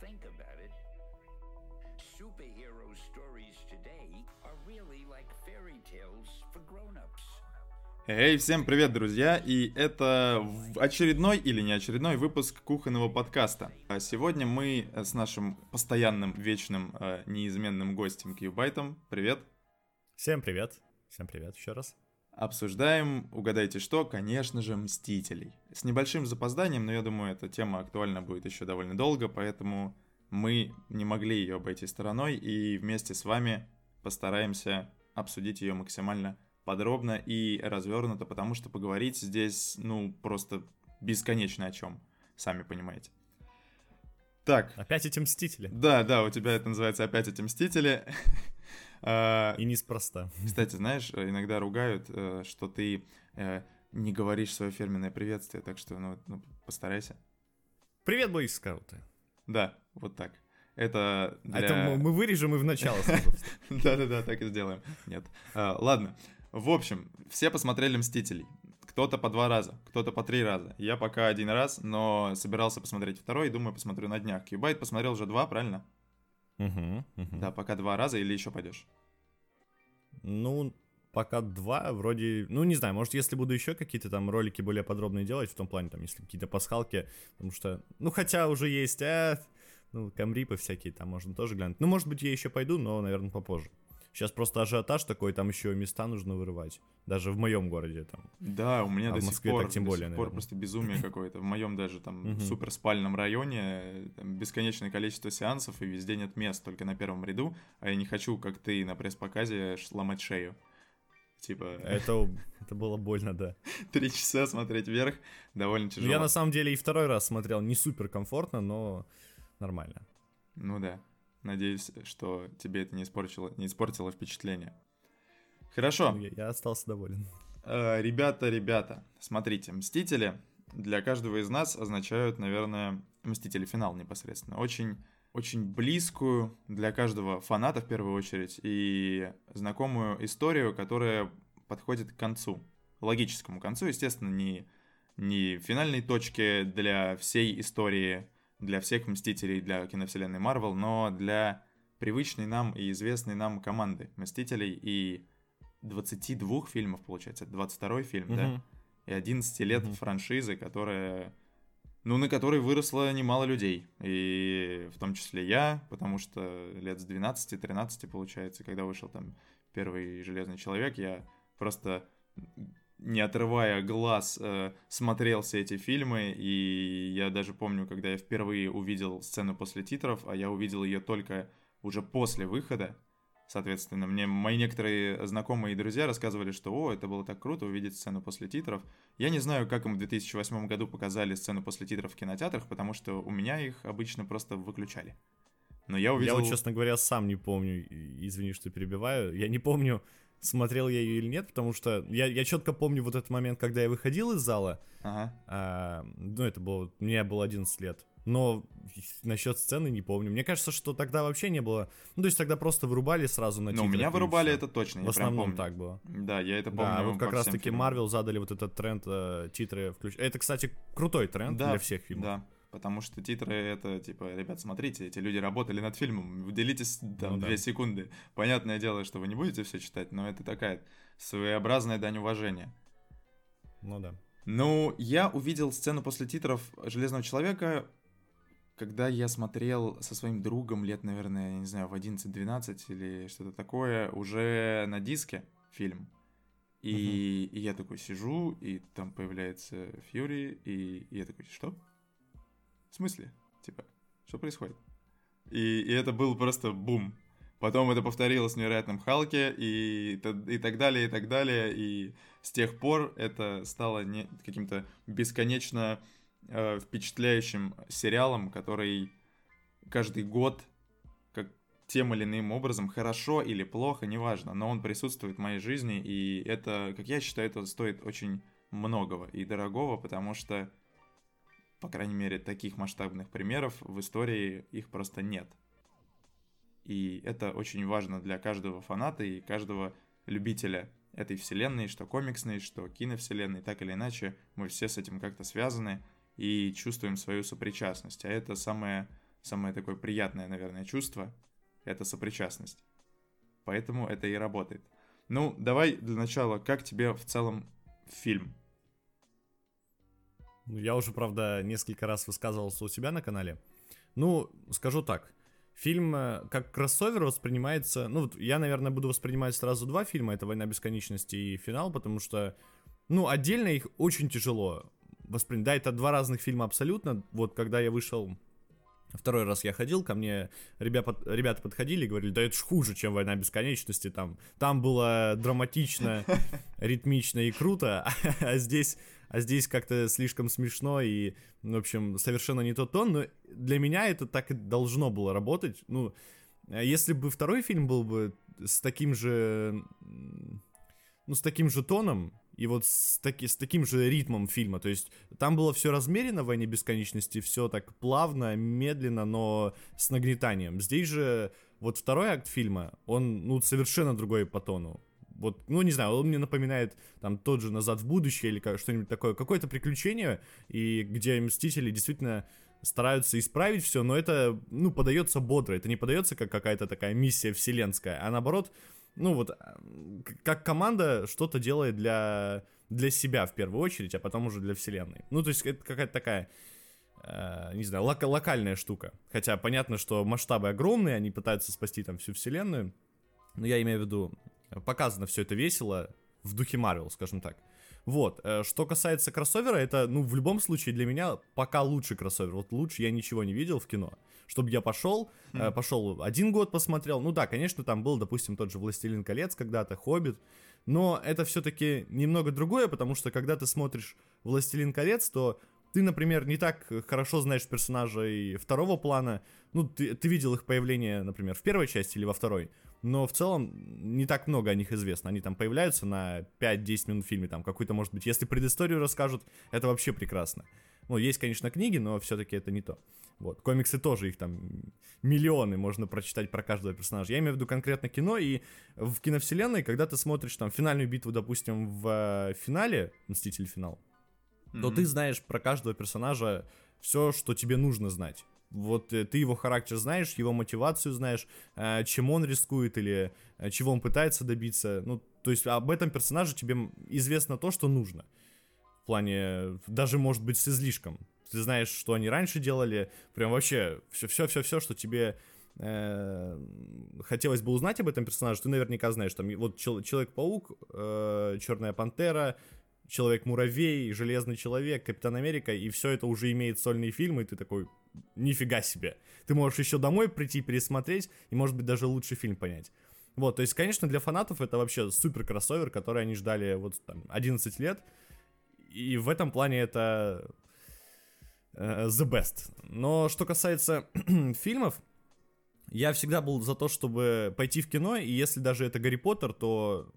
think about it, superhero stories today are really like fairy tales for grown-ups. Эй, всем привет, друзья! И это очередной или не очередной выпуск кухонного подкаста. А сегодня мы с нашим постоянным, вечным, э, неизменным гостем Кьюбайтом. Привет! Всем привет! Всем привет еще раз. Обсуждаем, угадайте что, конечно же, Мстителей. С небольшим запозданием, но я думаю, эта тема актуальна будет еще довольно долго, поэтому мы не могли ее обойти стороной и вместе с вами постараемся обсудить ее максимально подробно и развернуто, потому что поговорить здесь, ну, просто бесконечно о чем, сами понимаете. Так. Опять эти Мстители. Да, да, у тебя это называется «Опять эти Мстители». А, и неспроста. Кстати, знаешь, иногда ругают, э, что ты э, не говоришь свое ферменное приветствие, так что, ну, ну постарайся. Привет, бойскауты. Да, вот так. Это для... Это мы вырежем и в начало Да-да-да, так и сделаем. Нет. А, ладно. В общем, все посмотрели «Мстителей». Кто-то по два раза, кто-то по три раза. Я пока один раз, но собирался посмотреть второй, думаю, посмотрю на днях. Кьюбайт посмотрел уже два, правильно? Угу, угу. Да, пока два раза или еще пойдешь? Ну, пока два, вроде, ну, не знаю, может, если буду еще какие-то там ролики более подробные делать, в том плане, там, если какие-то пасхалки, потому что, ну, хотя уже есть, а, ну, камрипы всякие там можно тоже глянуть. Ну, может быть, я еще пойду, но, наверное, попозже. Сейчас просто ажиотаж такой, там еще места нужно вырывать. Даже в моем городе там. Да, у меня а до сих Москве пор, так тем до более, сих пор просто безумие какое-то. В моем даже там суперспальном районе там, бесконечное количество сеансов, и везде нет мест, только на первом ряду. А я не хочу, как ты на пресс-показе, сломать шею. Типа... Это, это было больно, да. Три часа смотреть вверх довольно тяжело. Я на самом деле и второй раз смотрел не супер комфортно, но нормально. Ну да. Надеюсь, что тебе это не испортило, не испортило впечатление. Хорошо. Ну, я, я остался доволен. Э, ребята, ребята, смотрите, Мстители для каждого из нас означают, наверное, Мстители финал непосредственно. Очень, очень близкую для каждого фаната в первую очередь и знакомую историю, которая подходит к концу, логическому концу, естественно, не не финальной точке для всей истории для всех Мстителей, для киновселенной Марвел, но для привычной нам и известной нам команды Мстителей и 22 фильмов, получается, это 22 фильм, mm-hmm. да? И 11 лет mm-hmm. франшизы, которая... Ну, на которой выросло немало людей. И в том числе я, потому что лет с 12-13, получается, когда вышел там первый Железный Человек, я просто не отрывая глаз, э, смотрел все эти фильмы, и я даже помню, когда я впервые увидел сцену после титров, а я увидел ее только уже после выхода, соответственно, мне мои некоторые знакомые и друзья рассказывали, что «О, это было так круто увидеть сцену после титров». Я не знаю, как им в 2008 году показали сцену после титров в кинотеатрах, потому что у меня их обычно просто выключали. Но я увидел... Я вот, честно говоря, сам не помню, извини, что перебиваю, я не помню, смотрел я ее или нет, потому что я, я четко помню вот этот момент, когда я выходил из зала. Ага. А, ну, это было, мне было 11 лет. Но насчет сцены не помню. Мне кажется, что тогда вообще не было. Ну, то есть тогда просто вырубали сразу на Ну, у меня вырубали это точно. В основном так было. Да, я это помню. Да, вот как раз-таки Marvel задали вот этот тренд э, титры включать. Это, кстати, крутой тренд да, для всех фильмов. Да, Потому что титры это типа, ребят, смотрите, эти люди работали над фильмом, уделитесь там ну, две да. секунды. Понятное дело, что вы не будете все читать, но это такая своеобразная дань уважения. Ну да. Ну, я увидел сцену после титров Железного человека, когда я смотрел со своим другом лет, наверное, я не знаю, в 11-12 или что-то такое, уже на диске фильм. И, uh-huh. и я такой сижу, и там появляется Фьюри, и, и я такой, что? В смысле? Типа, что происходит? И, и это был просто бум. Потом это повторилось в невероятном Халке и, и так далее, и так далее. И с тех пор это стало не, каким-то бесконечно э, впечатляющим сериалом, который каждый год как тем или иным образом, хорошо или плохо, неважно, но он присутствует в моей жизни, и это, как я считаю, это стоит очень многого и дорогого, потому что по крайней мере, таких масштабных примеров в истории их просто нет. И это очень важно для каждого фаната и каждого любителя этой вселенной, что комиксной, что киновселенной, так или иначе, мы все с этим как-то связаны и чувствуем свою сопричастность. А это самое, самое такое приятное, наверное, чувство — это сопричастность. Поэтому это и работает. Ну, давай для начала, как тебе в целом фильм? Я уже, правда, несколько раз высказывался у себя на канале. Ну, скажу так. Фильм э, как кроссовер воспринимается... Ну, я, наверное, буду воспринимать сразу два фильма. Это «Война бесконечности» и «Финал», потому что, ну, отдельно их очень тяжело воспринять. Да, это два разных фильма абсолютно. Вот когда я вышел Второй раз я ходил, ко мне ребят, ребята подходили и говорили, да это ж хуже, чем «Война бесконечности», там, там было драматично, ритмично и круто, а здесь, а здесь как-то слишком смешно и, в общем, совершенно не тот тон, но для меня это так и должно было работать, ну, если бы второй фильм был бы с таким же, ну, с таким же тоном, и вот с, таки, с таким же ритмом фильма. То есть там было все размеренно в «Войне бесконечности», все так плавно, медленно, но с нагнетанием. Здесь же вот второй акт фильма, он ну совершенно другой по тону. Вот, ну, не знаю, он мне напоминает там тот же «Назад в будущее» или как, что-нибудь такое. Какое-то приключение, и где Мстители действительно стараются исправить все, но это, ну, подается бодро. Это не подается как какая-то такая миссия вселенская, а наоборот, ну вот, как команда что-то делает для, для себя в первую очередь, а потом уже для вселенной. Ну, то есть это какая-то такая, э, не знаю, лок- локальная штука. Хотя понятно, что масштабы огромные, они пытаются спасти там всю вселенную. Но я имею в виду, показано все это весело в духе Марвел, скажем так. Вот, э, что касается кроссовера, это, ну, в любом случае для меня пока лучший кроссовер. Вот лучше я ничего не видел в кино чтобы я пошел, mm. э, пошел один год посмотрел. Ну да, конечно, там был, допустим, тот же «Властелин колец» когда-то, «Хоббит», но это все-таки немного другое, потому что когда ты смотришь «Властелин колец», то ты, например, не так хорошо знаешь персонажей второго плана, ну, ты, ты видел их появление, например, в первой части или во второй, но в целом не так много о них известно. Они там появляются на 5-10 минут в фильме, там какую-то, может быть, если предысторию расскажут, это вообще прекрасно. Ну, есть, конечно, книги, но все-таки это не то. Вот. Комиксы тоже, их там миллионы можно прочитать про каждого персонажа. Я имею в виду конкретно кино, и в киновселенной, когда ты смотришь там финальную битву, допустим, в э, финале, Мститель финал, mm-hmm. то ты знаешь про каждого персонажа все, что тебе нужно знать. Вот э, ты его характер знаешь, его мотивацию знаешь, э, чем он рискует или чего он пытается добиться. Ну, то есть об этом персонаже тебе известно то, что нужно. В плане, даже может быть с излишком ты знаешь, что они раньше делали, прям вообще все-все-все-все, что тебе э, хотелось бы узнать об этом персонаже, ты наверняка знаешь, там вот Человек-паук, э, Черная пантера, Человек-муравей, Железный человек, Капитан Америка, и все это уже имеет сольные фильмы, и ты такой, нифига себе. Ты можешь еще домой прийти, пересмотреть, и может быть даже лучший фильм понять. Вот, то есть, конечно, для фанатов это вообще супер кроссовер, который они ждали вот там 11 лет, и в этом плане это Э, the best. Но что касается фильмов, я всегда был за то, чтобы пойти в кино, и если даже это Гарри Поттер, то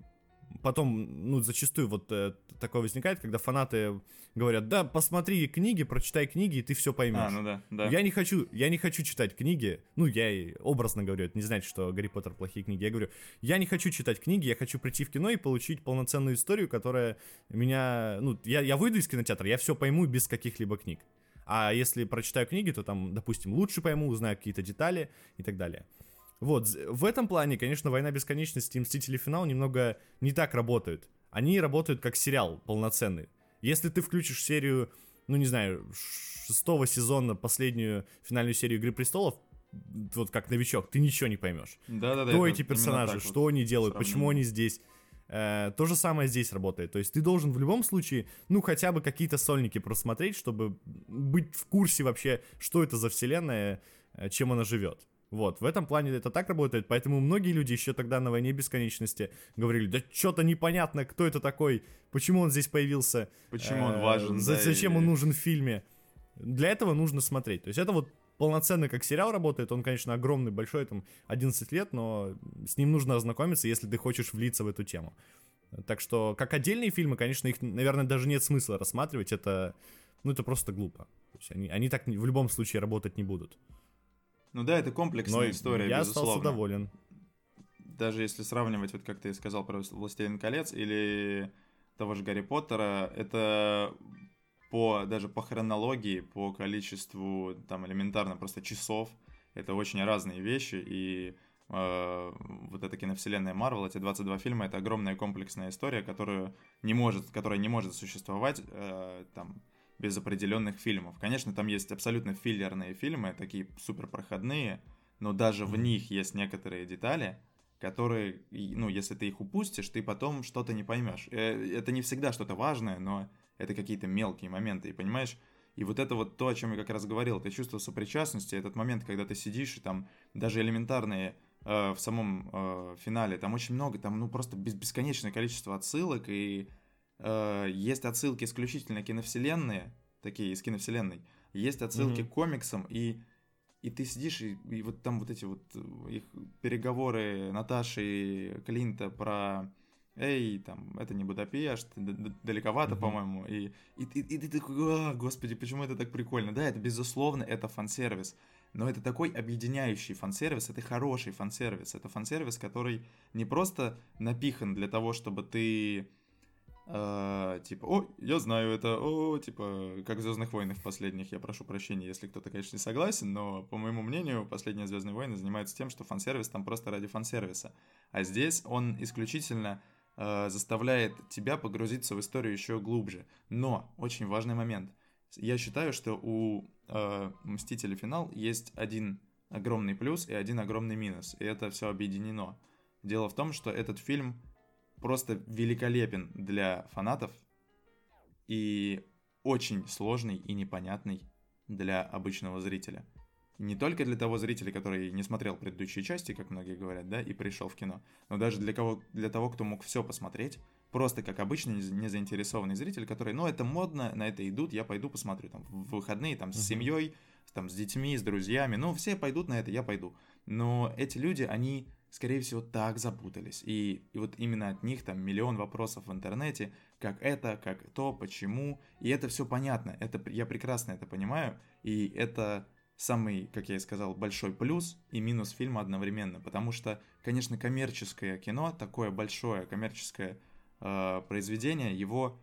потом, ну, зачастую вот э, такое возникает, когда фанаты говорят, да, посмотри книги, прочитай книги, и ты все поймешь. А, ну да, да. Я не хочу, я не хочу читать книги, ну, я образно говорю, это не значит, что Гарри Поттер плохие книги, я говорю, я не хочу читать книги, я хочу прийти в кино и получить полноценную историю, которая меня, ну, я, я выйду из кинотеатра, я все пойму без каких-либо книг. А если прочитаю книги, то там, допустим, лучше пойму, узнаю какие-то детали и так далее. Вот, в этом плане, конечно, «Война бесконечности» и «Мстители. Финал» немного не так работают. Они работают как сериал полноценный. Если ты включишь серию, ну, не знаю, шестого сезона, последнюю финальную серию «Игры престолов», вот как новичок, ты ничего не поймешь. Да-да-да. Кто эти персонажи, что вот они делают, почему они здесь. Э, то же самое здесь работает. То есть ты должен в любом случае, ну, хотя бы какие-то сольники просмотреть, чтобы быть в курсе вообще, что это за вселенная, э, чем она живет. Вот, в этом плане это так работает, поэтому многие люди еще тогда на войне бесконечности говорили, да что-то непонятно, кто это такой, почему он здесь появился. Почему он важен. Э, зачем да, он нужен в фильме. Для этого нужно смотреть. То есть это вот полноценно как сериал работает. Он, конечно, огромный, большой, там 11 лет, но с ним нужно ознакомиться, если ты хочешь влиться в эту тему. Так что, как отдельные фильмы, конечно, их, наверное, даже нет смысла рассматривать. Это, ну, это просто глупо. То есть они, они так в любом случае работать не будут. Ну да, это комплексная Но история, я безусловно. остался доволен. Даже если сравнивать, вот как ты сказал про «Властелин колец» или того же Гарри Поттера, это по даже по хронологии, по количеству там элементарно просто часов, это очень разные вещи, и э, вот эта киновселенная Марвел, эти 22 фильма, это огромная комплексная история, которую не может, которая не может существовать э, там без определенных фильмов. Конечно, там есть абсолютно филлерные фильмы, такие супер проходные, но даже в них есть некоторые детали, которые, ну, если ты их упустишь, ты потом что-то не поймешь. Э, это не всегда что-то важное, но это какие-то мелкие моменты, и понимаешь, и вот это вот то, о чем я как раз говорил, это чувство сопричастности, этот момент, когда ты сидишь, и там даже элементарные э, в самом э, финале, там очень много, там ну просто бесконечное количество отсылок, и э, есть отсылки исключительно киновселенные, такие из киновселенной, есть отсылки mm-hmm. к комиксам, и и ты сидишь, и, и вот там вот эти вот э, их переговоры Наташи и Клинта про эй, там, это не Будапешт, далековато, mm-hmm. по-моему, и, и, и, и ты такой, а, господи, почему это так прикольно? Да, это, безусловно, это фан-сервис, но это такой объединяющий фан-сервис, это хороший фан-сервис, это фан-сервис, который не просто напихан для того, чтобы ты а, типа, о, я знаю это, о, типа, как в Звездных войнах последних, я прошу прощения, если кто-то, конечно, не согласен, но, по моему мнению, последние Звездные войны занимаются тем, что фан-сервис там просто ради фан-сервиса. А здесь он исключительно э, заставляет тебя погрузиться в историю еще глубже. Но, очень важный момент. Я считаю, что у э, Мстителей финал есть один огромный плюс и один огромный минус, и это все объединено. Дело в том, что этот фильм просто великолепен для фанатов и очень сложный и непонятный для обычного зрителя. Не только для того зрителя, который не смотрел предыдущие части, как многие говорят, да, и пришел в кино, но даже для, кого, для того, кто мог все посмотреть, просто как обычный незаинтересованный зритель, который, ну, это модно, на это идут, я пойду посмотрю, там, в выходные, там, с uh-huh. семьей, там, с детьми, с друзьями, ну, все пойдут на это, я пойду. Но эти люди, они скорее всего, так запутались. И, и вот именно от них там миллион вопросов в интернете, как это, как то, почему. И это все понятно, это, я прекрасно это понимаю, и это самый, как я и сказал, большой плюс и минус фильма одновременно, потому что, конечно, коммерческое кино, такое большое коммерческое э, произведение, его,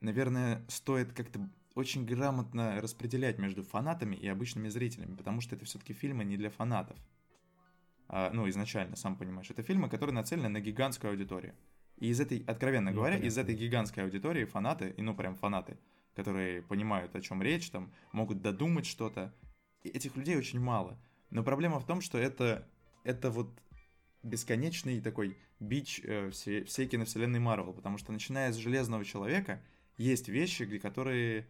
наверное, стоит как-то очень грамотно распределять между фанатами и обычными зрителями, потому что это все-таки фильмы не для фанатов. А, ну, изначально, сам понимаешь, это фильмы, которые нацелены на гигантскую аудиторию. И из этой, откровенно ну, говоря, понятно. из этой гигантской аудитории фанаты, и ну прям фанаты, которые понимают, о чем речь, там, могут додумать что-то, этих людей очень мало. Но проблема в том, что это, это вот бесконечный такой бич э, всей, всей киновселенной Марвел, потому что начиная с Железного Человека, есть вещи, которые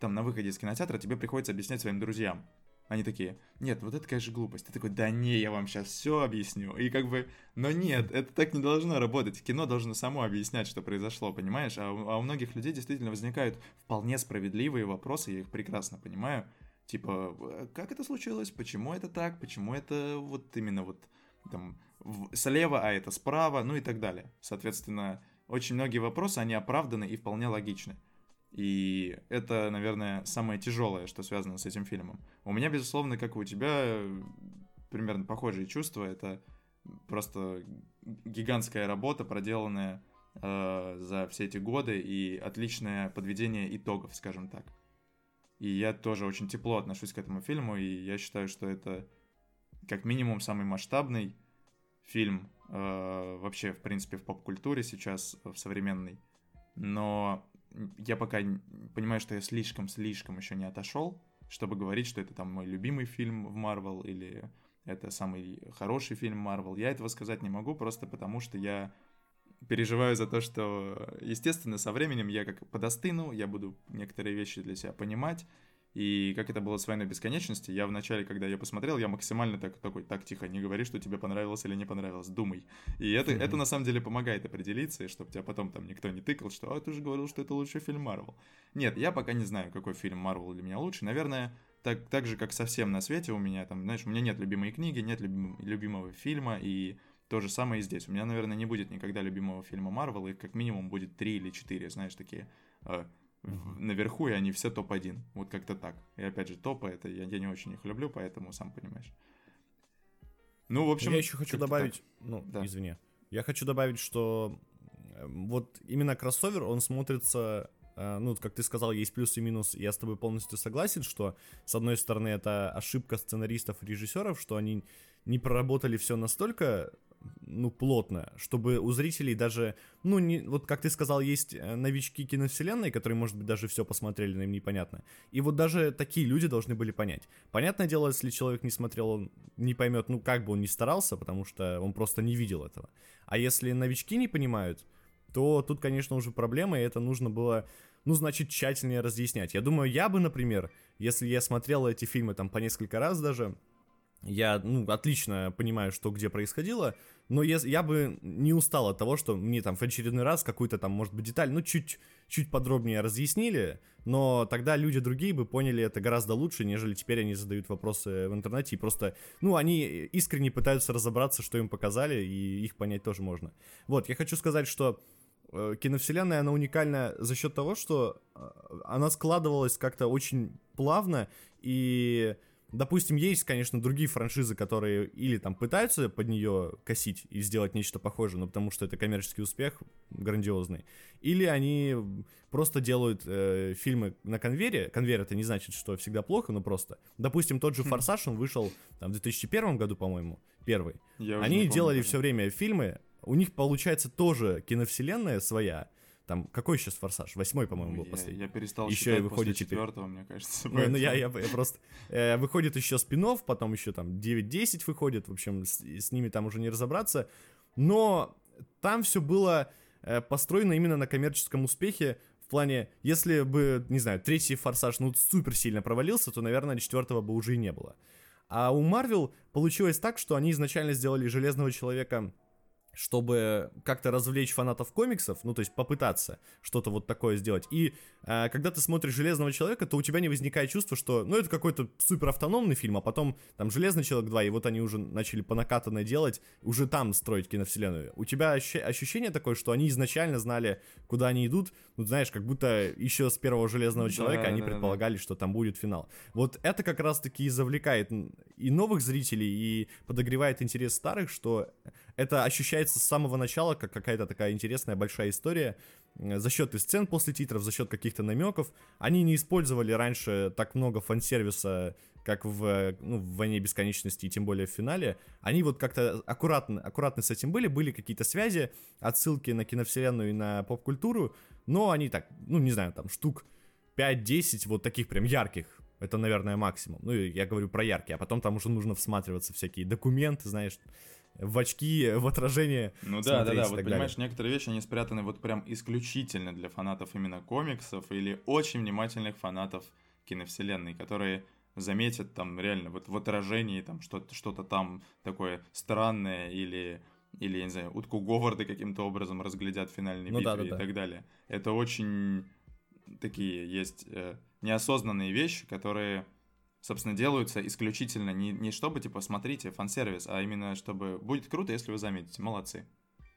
там на выходе из кинотеатра тебе приходится объяснять своим друзьям. Они такие, нет, вот это, конечно, глупость. Ты такой, да не, я вам сейчас все объясню. И как бы, но нет, это так не должно работать. Кино должно само объяснять, что произошло, понимаешь? А у, а у многих людей действительно возникают вполне справедливые вопросы, я их прекрасно понимаю. Типа, «Э, как это случилось? Почему это так? Почему это вот именно вот там слева, а это справа? Ну и так далее. Соответственно, очень многие вопросы, они оправданы и вполне логичны. И это, наверное, самое тяжелое, что связано с этим фильмом. У меня, безусловно, как и у тебя, примерно похожие чувства. Это просто гигантская работа, проделанная э, за все эти годы, и отличное подведение итогов, скажем так. И я тоже очень тепло отношусь к этому фильму, и я считаю, что это как минимум самый масштабный фильм э, вообще, в принципе, в поп-культуре сейчас, в современной. Но я пока понимаю, что я слишком-слишком еще не отошел, чтобы говорить, что это там мой любимый фильм в Марвел или это самый хороший фильм Марвел. Я этого сказать не могу, просто потому что я переживаю за то, что, естественно, со временем я как подостыну, я буду некоторые вещи для себя понимать, и как это было с «Войной бесконечности», я вначале, когда я посмотрел, я максимально так, такой, так, тихо, не говори, что тебе понравилось или не понравилось, думай. И это, mm-hmm. это на самом деле помогает определиться, и чтобы тебя потом там никто не тыкал, что «А, ты же говорил, что это лучший фильм Марвел». Нет, я пока не знаю, какой фильм Марвел для меня лучше. Наверное, так, так же, как совсем на свете у меня, там, знаешь, у меня нет любимой книги, нет любим, любимого фильма, и то же самое и здесь. У меня, наверное, не будет никогда любимого фильма Марвел, и как минимум будет три или четыре, знаешь, такие э, наверху, и они все топ-1. Вот как-то так. И опять же, топы, это я, я не очень их люблю, поэтому сам понимаешь. Ну, в общем... Я еще хочу добавить... Так. Ну, да. извини. Я хочу добавить, что э, вот именно кроссовер, он смотрится э, ну, как ты сказал, есть плюс и минус. Я с тобой полностью согласен, что, с одной стороны, это ошибка сценаристов и режиссеров, что они не проработали все настолько ну, плотно, чтобы у зрителей даже, ну, не, вот как ты сказал, есть э, новички киновселенной, которые, может быть, даже все посмотрели, но им непонятно. И вот даже такие люди должны были понять. Понятное дело, если человек не смотрел, он не поймет, ну, как бы он ни старался, потому что он просто не видел этого. А если новички не понимают, то тут, конечно, уже проблема, и это нужно было, ну, значит, тщательнее разъяснять. Я думаю, я бы, например, если я смотрел эти фильмы там по несколько раз даже, я, ну, отлично понимаю, что где происходило, но я, я бы не устал от того, что мне там в очередной раз какую-то там, может быть, деталь, ну, чуть, чуть подробнее разъяснили, но тогда люди другие бы поняли это гораздо лучше, нежели теперь они задают вопросы в интернете и просто, ну, они искренне пытаются разобраться, что им показали, и их понять тоже можно. Вот, я хочу сказать, что э, киновселенная, она уникальна за счет того, что э, она складывалась как-то очень плавно, и Допустим, есть, конечно, другие франшизы, которые или там пытаются под нее косить и сделать нечто похожее, но потому что это коммерческий успех грандиозный. Или они просто делают э, фильмы на конвейере. Конвейер это не значит, что всегда плохо, но просто. Допустим, тот же хм. Форсаж, он вышел там, в 2001 году, по-моему, первый. Я они делали все время фильмы, у них получается тоже киновселенная своя, там, какой сейчас форсаж? Восьмой, по-моему, был последний. Я перестал еще и выходит после четвертого, мне кажется. Ну, ну я, я, я просто... Э, выходит еще спинов, потом еще там 9-10 выходит, в общем, с, с ними там уже не разобраться. Но там все было э, построено именно на коммерческом успехе, в плане, если бы, не знаю, третий форсаж, ну, супер сильно провалился, то, наверное, четвертого бы уже и не было. А у Марвел получилось так, что они изначально сделали Железного Человека чтобы как-то развлечь фанатов комиксов, ну, то есть попытаться что-то вот такое сделать. И э, когда ты смотришь «Железного человека», то у тебя не возникает чувство, что, ну, это какой-то супер автономный фильм, а потом там «Железный человек 2», и вот они уже начали по накатанной делать, уже там строить киновселенную. У тебя ощ- ощущение такое, что они изначально знали, куда они идут, ну, знаешь, как будто еще с первого «Железного человека» да, они да, предполагали, да. что там будет финал. Вот это как раз-таки и завлекает и новых зрителей, и подогревает интерес старых, что это ощущается с самого начала как какая-то такая интересная большая история. За счет и сцен после титров, за счет каких-то намеков. Они не использовали раньше так много фан-сервиса, как в, ну, в «Войне бесконечности» и тем более в финале. Они вот как-то аккуратно, аккуратно с этим были, были какие-то связи, отсылки на киновселенную и на поп-культуру, но они так, ну не знаю, там штук 5-10 вот таких прям ярких это, наверное, максимум. Ну, я говорю про яркие, а потом там уже нужно всматриваться всякие документы, знаешь, в очки, в отражение. Ну да, да, да. Вот понимаешь, далее. некоторые вещи, они спрятаны вот прям исключительно для фанатов именно комиксов или очень внимательных фанатов киновселенной, которые заметят там реально вот в отражении там что-то что там такое странное или или, я не знаю, утку Говарда каким-то образом разглядят в финальной ну, битве да, да, и да. так далее. Это очень такие есть э, неосознанные вещи, которые собственно, делаются исключительно не, не чтобы, типа, смотрите, фан-сервис, а именно, чтобы будет круто, если вы заметите, молодцы.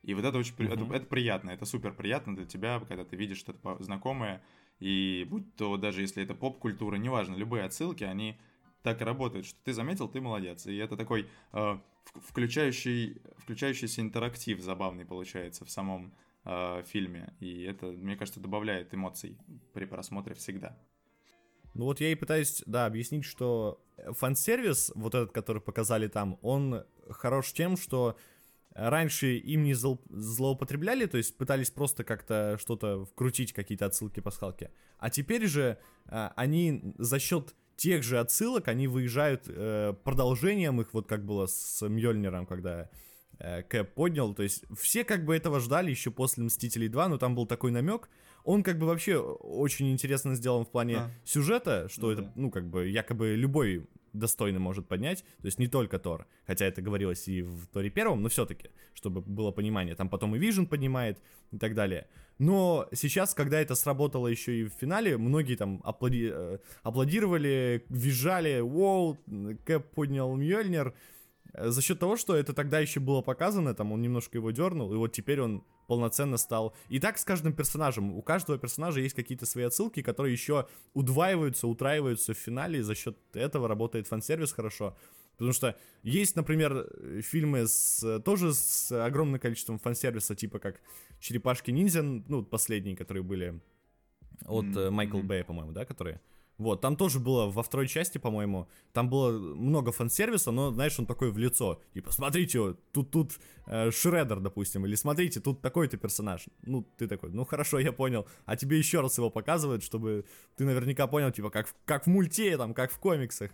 И вот это очень mm-hmm. это, это приятно, это супер приятно для тебя, когда ты видишь что-то знакомое, и будь то даже если это поп-культура, неважно, любые отсылки, они так и работают, что ты заметил, ты молодец. И это такой э, включающий, включающийся интерактив забавный получается в самом э, фильме. И это, мне кажется, добавляет эмоций при просмотре всегда. Ну вот я и пытаюсь, да, объяснить, что фан-сервис, вот этот, который показали там, он хорош тем, что раньше им не зло, злоупотребляли, то есть пытались просто как-то что-то вкрутить, какие-то отсылки, пасхалки. А теперь же э, они за счет тех же отсылок, они выезжают э, продолжением их, вот как было с Мьёльниром, когда э, Кэп поднял, то есть все как бы этого ждали еще после Мстителей 2, но там был такой намек, он как бы вообще очень интересно сделан в плане а. сюжета, что ну, это, ну, как бы, якобы любой достойно может поднять, то есть не только Тор, хотя это говорилось и в Торе первом, но все-таки, чтобы было понимание, там потом и Вижн поднимает и так далее. Но сейчас, когда это сработало еще и в финале, многие там аплоди... Э, аплодировали, визжали, вау, Кэп поднял Мьёльнир, за счет того, что это тогда еще было показано, там он немножко его дернул, и вот теперь он полноценно стал. И так с каждым персонажем. У каждого персонажа есть какие-то свои отсылки, которые еще удваиваются, утраиваются в финале, и за счет этого работает фан-сервис хорошо. Потому что есть, например, фильмы с, тоже с огромным количеством фан-сервиса, типа как «Черепашки-ниндзя», ну, последние, которые были От mm-hmm. Майкла Бэя, по-моему, да, которые? Вот, там тоже было во второй части, по-моему, там было много фан-сервиса, но, знаешь, он такой в лицо. Типа, смотрите, тут, тут э, Шредер, допустим, или смотрите, тут такой-то персонаж. Ну, ты такой, ну хорошо, я понял. А тебе еще раз его показывают, чтобы ты наверняка понял, типа, как, как в мульте, там, как в комиксах.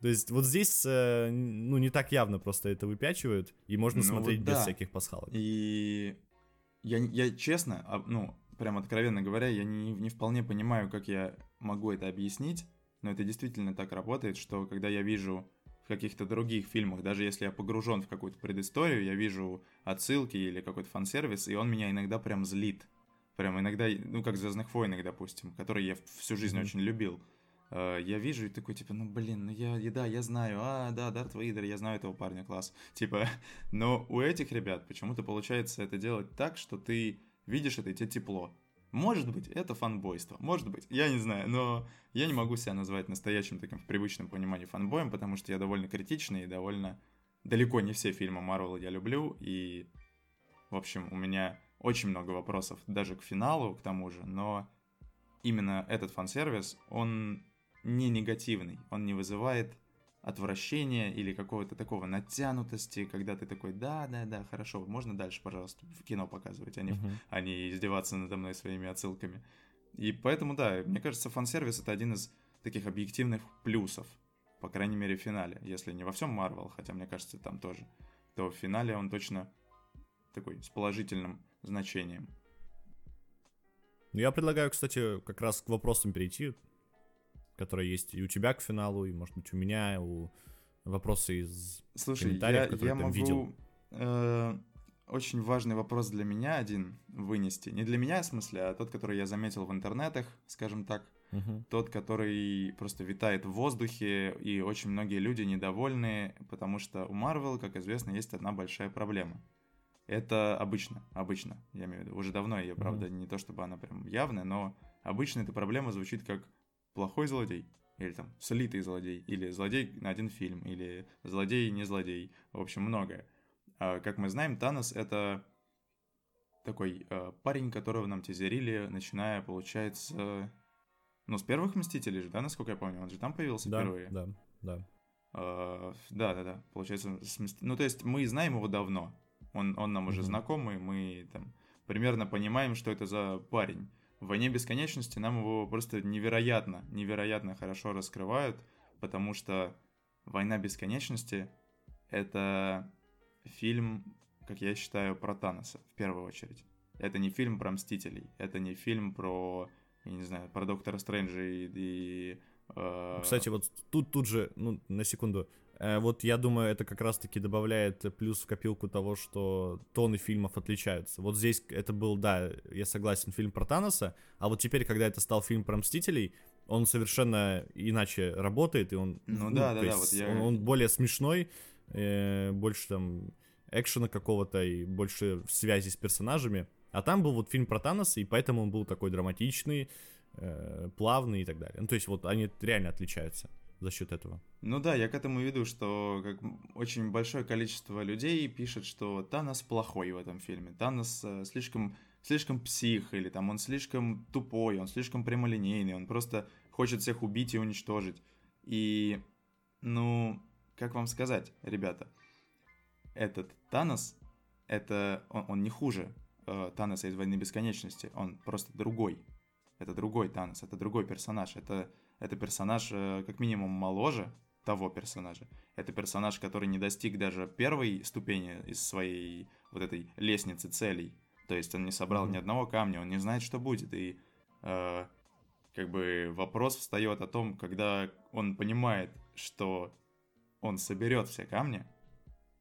То есть вот здесь, э, ну, не так явно просто это выпячивают, и можно ну, смотреть вот, без да. всяких пасхалок. И я, я честно, а, ну, прям откровенно говоря, я не, не вполне понимаю, как я могу это объяснить, но это действительно так работает, что когда я вижу в каких-то других фильмах, даже если я погружен в какую-то предысторию, я вижу отсылки или какой-то фан-сервис, и он меня иногда прям злит. Прям иногда, ну, как «Звездных войнах», допустим, которые я всю жизнь mm-hmm. очень любил. Э, я вижу и такой, типа, ну, блин, ну, я, да, я знаю, а, да, Дарт Вейдер, я знаю этого парня, класс. Типа, но у этих ребят почему-то получается это делать так, что ты видишь это, и тебе тепло. Может быть, это фанбойство, может быть, я не знаю, но я не могу себя назвать настоящим таким в привычном понимании фанбоем, потому что я довольно критичный и довольно... Далеко не все фильмы Марвела я люблю, и, в общем, у меня очень много вопросов даже к финалу, к тому же, но именно этот фан-сервис, он не негативный, он не вызывает отвращения или какого-то такого натянутости, когда ты такой, да, да, да, хорошо, можно дальше, пожалуйста, в кино показывать, а не, uh-huh. а не издеваться надо мной своими отсылками. И поэтому, да, мне кажется, фан-сервис это один из таких объективных плюсов, по крайней мере, в финале. Если не во всем Марвел, хотя мне кажется, там тоже, то в финале он точно такой с положительным значением. Я предлагаю, кстати, как раз к вопросам перейти которая есть и у тебя к финалу, и, может быть, у меня, у вопросы из Слушай, комментариев, я, которые я там могу, видел. Э, очень важный вопрос для меня один вынести. Не для меня, в смысле, а тот, который я заметил в интернетах, скажем так. Угу. Тот, который просто витает в воздухе, и очень многие люди недовольны, потому что у Marvel, как известно, есть одна большая проблема. Это обычно, обычно, я имею в виду, уже давно ее, правда, mm не то чтобы она прям явная, но обычно эта проблема звучит как плохой злодей, или там слитый злодей, или злодей на один фильм, или злодей не злодей, в общем, многое. А, как мы знаем, Танос — это такой э, парень, которого нам тизерили, начиная, получается, ну, с первых Мстителей же, да, насколько я помню, он же там появился да, впервые. Да, да. Uh, да, да, да, получается, с, ну, то есть мы знаем его давно, он, он нам уже mm-hmm. знакомый, мы там примерно понимаем, что это за парень. В «Войне бесконечности» нам его просто невероятно, невероятно хорошо раскрывают, потому что «Война бесконечности» — это фильм, как я считаю, про Таноса, в первую очередь. Это не фильм про Мстителей, это не фильм про, я не знаю, про Доктора Стрэнджа и... и э... Кстати, вот тут, тут же, ну, на секунду, вот я думаю, это как раз-таки добавляет плюс в копилку того, что тоны фильмов отличаются. Вот здесь это был, да, я согласен, фильм про Таноса, а вот теперь, когда это стал фильм про Мстителей, он совершенно иначе работает, и он... Ну, ну да, да, да, вот я... он, он более смешной, э, больше там экшена какого-то и больше связи с персонажами. А там был вот фильм про Таноса, и поэтому он был такой драматичный, э, плавный и так далее. Ну, то есть вот они реально отличаются за счет этого. Ну да, я к этому веду, что как очень большое количество людей пишет, что Танос плохой в этом фильме. Танос э, слишком, слишком псих, или там он слишком тупой, он слишком прямолинейный, он просто хочет всех убить и уничтожить. И, ну, как вам сказать, ребята, этот Танос, это он, он не хуже э, Таноса из «Войны бесконечности», он просто другой. Это другой Танос, это другой персонаж, это это персонаж э, как минимум моложе того персонажа. Это персонаж, который не достиг даже первой ступени из своей вот этой лестницы целей. То есть он не собрал mm-hmm. ни одного камня, он не знает, что будет. И э, как бы вопрос встает о том, когда он понимает, что он соберет все камни,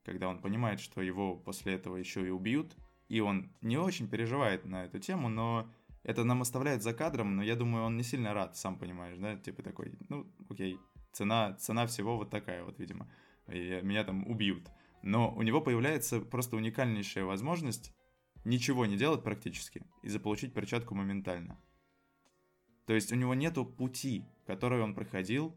когда он понимает, что его после этого еще и убьют, и он не очень переживает на эту тему, но это нам оставляет за кадром, но я думаю, он не сильно рад, сам понимаешь, да, типа такой, ну, окей, цена, цена всего вот такая вот, видимо, и меня там убьют. Но у него появляется просто уникальнейшая возможность ничего не делать практически и заполучить перчатку моментально. То есть у него нету пути, который он проходил,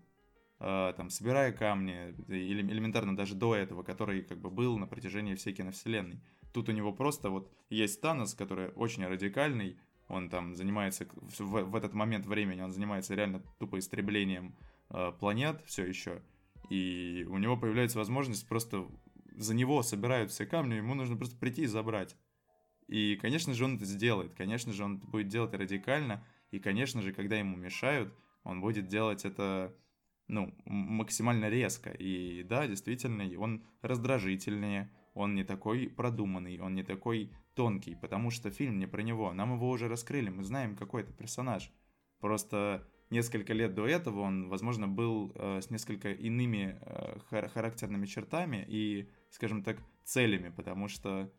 э, там, собирая камни, или элементарно даже до этого, который как бы был на протяжении всей киновселенной. Тут у него просто вот есть Танос, который очень радикальный, он там занимается в, в этот момент времени, он занимается реально тупо истреблением э, планет все еще, и у него появляется возможность просто за него собирают все камни, ему нужно просто прийти и забрать. И, конечно же, он это сделает, конечно же, он будет делать радикально, и, конечно же, когда ему мешают, он будет делать это, ну, максимально резко. И да, действительно, он раздражительнее, он не такой продуманный, он не такой тонкий, потому что фильм не про него. Нам его уже раскрыли, мы знаем, какой это персонаж. Просто несколько лет до этого он, возможно, был э, с несколько иными э, хар- характерными чертами и, скажем так, целями, потому что,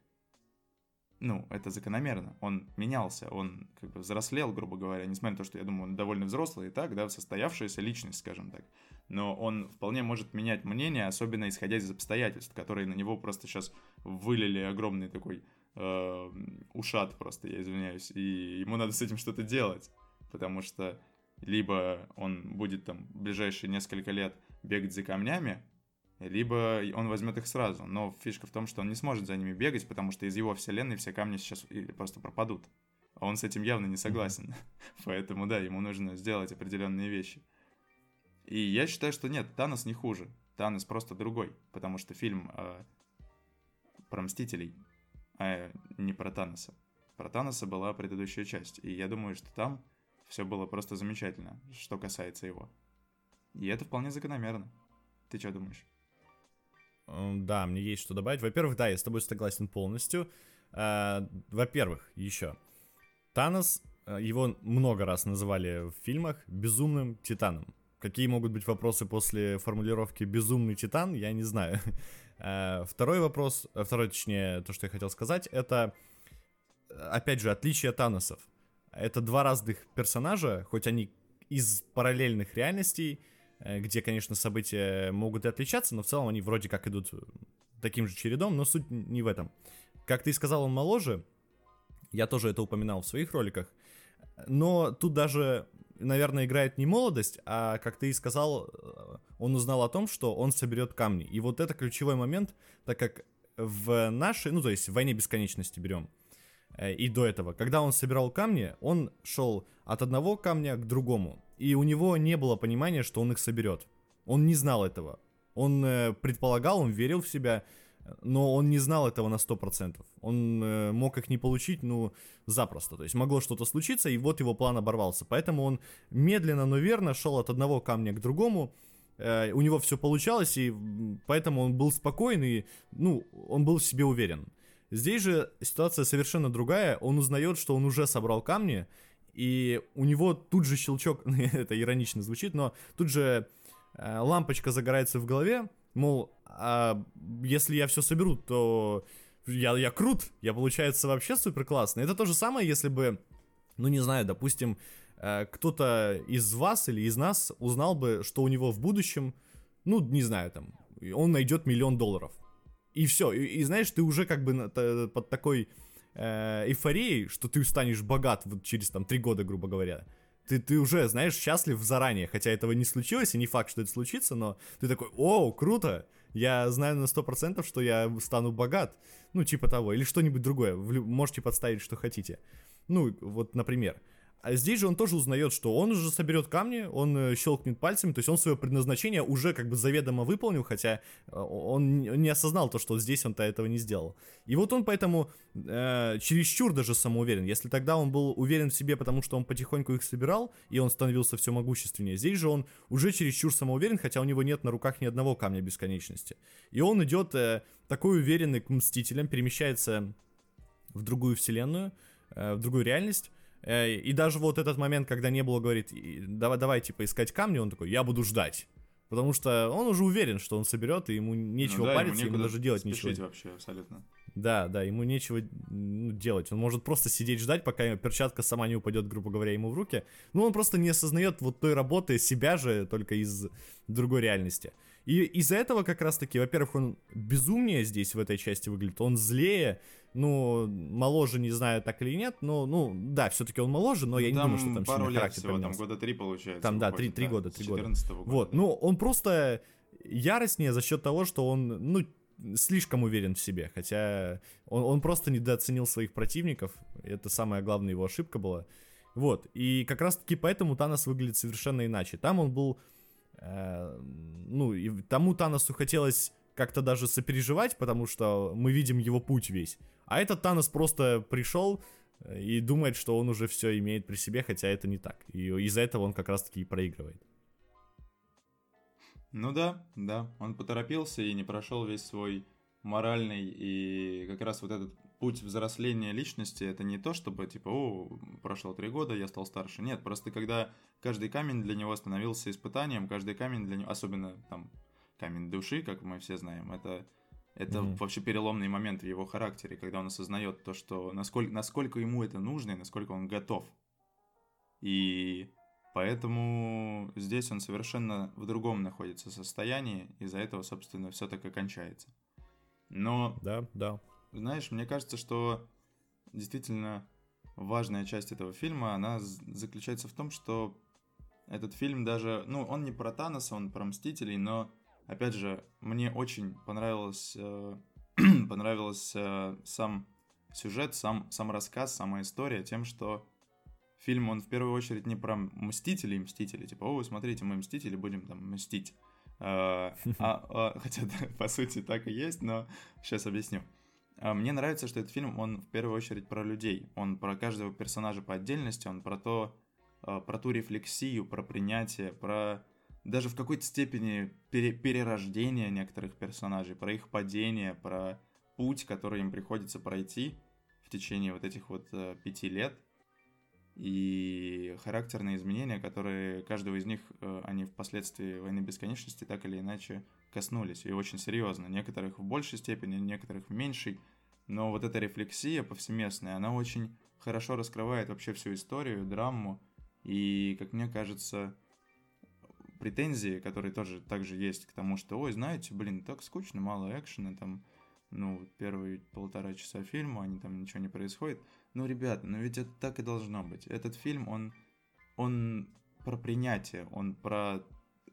ну, это закономерно. Он менялся, он как бы взрослел, грубо говоря, несмотря на то, что я думаю, он довольно взрослый и так, да, состоявшаяся личность, скажем так. Но он вполне может менять мнение, особенно исходя из обстоятельств, которые на него просто сейчас вылили огромный такой э, ушат просто, я извиняюсь, и ему надо с этим что-то делать, потому что либо он будет там в ближайшие несколько лет бегать за камнями, либо он возьмет их сразу. Но фишка в том, что он не сможет за ними бегать, потому что из его вселенной все камни сейчас просто пропадут. А он с этим явно не согласен. Поэтому да, ему нужно сделать определенные вещи. И я считаю, что нет, Танос не хуже. Танос просто другой, потому что фильм э, про Мстителей, а не про Таноса. Про Таноса была предыдущая часть, и я думаю, что там все было просто замечательно, что касается его. И это вполне закономерно. Ты что думаешь? Да, мне есть что добавить. Во-первых, да, я с тобой согласен полностью. А, во-первых, еще. Танос, э, его много раз называли в фильмах безумным титаном. Какие могут быть вопросы после формулировки «безумный титан», я не знаю. А, второй вопрос, э, второй, точнее, то, что я хотел сказать, это, э, опять же, отличие Таносов. Это два разных персонажа, хоть они из параллельных реальностей, э, где, конечно, события могут и отличаться, но в целом они вроде как идут таким же чередом, но суть не в этом. Как ты сказал, он моложе, я тоже это упоминал в своих роликах, но тут даже, наверное, играет не молодость, а, как ты и сказал, э, он узнал о том, что он соберет камни. И вот это ключевой момент, так как в нашей, ну то есть в «Войне бесконечности» берем, Э, и до этого. Когда он собирал камни, он шел от одного камня к другому. И у него не было понимания, что он их соберет. Он не знал этого. Он э, предполагал, он верил в себя, но он не знал этого на 100%. Он э, мог их не получить, ну, запросто. То есть могло что-то случиться, и вот его план оборвался. Поэтому он медленно, но верно шел от одного камня к другому. Э, у него все получалось, и поэтому он был спокоен, и, ну, он был в себе уверен. Здесь же ситуация совершенно другая. Он узнает, что он уже собрал камни, и у него тут же щелчок, это иронично звучит, но тут же э, лампочка загорается в голове, мол, а если я все соберу, то я, я крут, я получается вообще супер классный. Это то же самое, если бы, ну не знаю, допустим, э, кто-то из вас или из нас узнал бы, что у него в будущем, ну не знаю, там, он найдет миллион долларов и все. И, и знаешь, ты уже как бы под такой э, эйфорией, что ты станешь богат вот через там три года, грубо говоря. Ты, ты уже, знаешь, счастлив заранее, хотя этого не случилось, и не факт, что это случится, но ты такой, о, круто, я знаю на сто процентов, что я стану богат, ну, типа того, или что-нибудь другое, можете подставить, что хотите. Ну, вот, например. А здесь же он тоже узнает, что он уже соберет камни, он э, щелкнет пальцами, то есть он свое предназначение уже как бы заведомо выполнил, хотя э, он не осознал то, что здесь он-то этого не сделал. И вот он поэтому э, чересчур даже самоуверен. Если тогда он был уверен в себе, потому что он потихоньку их собирал, и он становился все могущественнее, здесь же он уже чересчур самоуверен, хотя у него нет на руках ни одного камня бесконечности. И он идет э, такой уверенный к Мстителям, перемещается в другую вселенную, э, в другую реальность, и даже вот этот момент, когда не было, говорит, давай, давай, типа, искать камни, он такой, я буду ждать. Потому что он уже уверен, что он соберет, и ему нечего ну, да, париться, ему, ему даже делать ничего. вообще, абсолютно. Да, да, ему нечего ну, делать. Он может просто сидеть ждать, пока перчатка сама не упадет, грубо говоря, ему в руки. Но он просто не осознает вот той работы себя же, только из другой реальности. И из-за этого как раз-таки, во-первых, он безумнее здесь в этой части выглядит, он злее, ну, моложе, не знаю, так или нет, но, ну, да, все-таки он моложе, но я не думаю, что там пару лет характер всего, поменялся. там года три получается. Там, да, три, три года, три года. года. Вот, ну, он просто яростнее за счет того, что он, ну, слишком уверен в себе, хотя он, он просто недооценил своих противников, это самая главная его ошибка была. Вот, и как раз-таки поэтому Танос выглядит совершенно иначе. Там он был, э, ну, и тому Таносу хотелось как-то даже сопереживать, потому что мы видим его путь весь. А этот Танос просто пришел э, и думает, что он уже все имеет при себе, хотя это не так. И из-за этого он как раз-таки и проигрывает. Ну да, да, он поторопился и не прошел весь свой моральный и как раз вот этот путь взросления личности, это не то, чтобы типа, о, прошло три года, я стал старше. Нет, просто когда каждый камень для него становился испытанием, каждый камень для него, особенно там камень души, как мы все знаем, это это mm-hmm. вообще переломный момент в его характере, когда он осознает то, что насколько, насколько ему это нужно и насколько он готов. И Поэтому здесь он совершенно в другом находится состоянии, из-за этого, собственно, все так и кончается. Но, да, да. знаешь, мне кажется, что действительно важная часть этого фильма, она заключается в том, что этот фильм даже, ну, он не про Таноса, он про Мстителей, но, опять же, мне очень понравилось, э, понравился э, сам сюжет, сам, сам рассказ, сама история тем, что фильм, он в первую очередь не про мстителей, мстители, типа, о, смотрите, мы мстители, будем там мстить. А, а, а, хотя, по сути, так и есть, но сейчас объясню. А, мне нравится, что этот фильм, он в первую очередь про людей. Он про каждого персонажа по отдельности, он про то, а, про ту рефлексию, про принятие, про даже в какой-то степени пере, перерождение некоторых персонажей, про их падение, про путь, который им приходится пройти в течение вот этих вот э, пяти лет. И характерные изменения, которые каждого из них, э, они впоследствии войны бесконечности так или иначе коснулись, и очень серьезно. Некоторых в большей степени, некоторых в меньшей, но вот эта рефлексия повсеместная, она очень хорошо раскрывает вообще всю историю, драму, и, как мне кажется, претензии, которые тоже также есть к тому, что, ой, знаете, блин, так скучно, мало экшена, там, ну, первые полтора часа фильма, они там ничего не происходит – ну, ребята, ну ведь это так и должно быть. Этот фильм, он, он про принятие, он про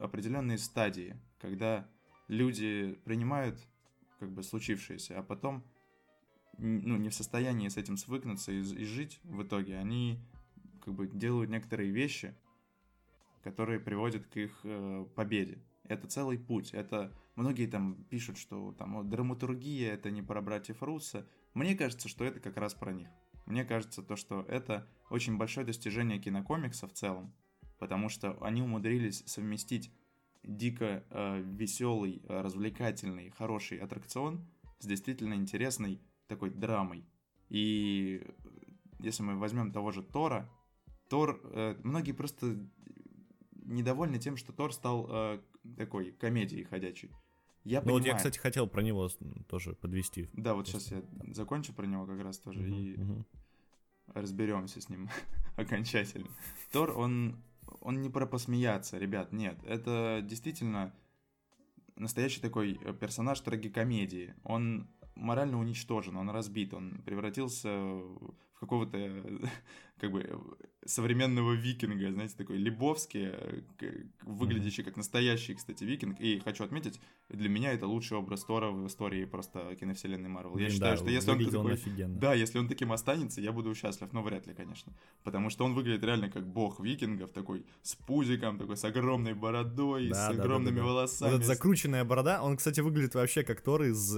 определенные стадии, когда люди принимают как бы случившееся, а потом ну, не в состоянии с этим свыкнуться и, и жить в итоге, они как бы делают некоторые вещи, которые приводят к их э, победе. Это целый путь. Это многие там пишут, что там драматургия это не про братьев Руссо. Мне кажется, что это как раз про них. Мне кажется, то, что это очень большое достижение кинокомикса в целом, потому что они умудрились совместить дико э, веселый, э, развлекательный, хороший аттракцион с действительно интересной такой драмой. И если мы возьмем того же Тора, Тор, э, многие просто недовольны тем, что Тор стал э, такой комедией ходячей. Я ну понимаю. вот я, кстати, хотел про него тоже подвести. Да, вот сейчас я закончу про него как раз тоже угу, и угу. разберемся с ним окончательно. Тор, он, он не про посмеяться, ребят, нет. Это действительно настоящий такой э, персонаж трагикомедии. Он морально уничтожен, он разбит, он превратился в какого-то как бы современного викинга, знаете, такой Лебовский, э, выглядящий как настоящий, кстати, викинг. И хочу отметить, для меня это лучший образ Тора в истории просто киновселенной Марвел. Я считаю, да, что если он, такой, офигенно. да, если он таким останется, я буду счастлив, но вряд ли, конечно, потому что он выглядит реально как бог викингов, такой с пузиком, такой с огромной бородой, да, с да, огромными да, да, да. волосами. Вот эта закрученная борода, он, кстати, выглядит вообще как Тор из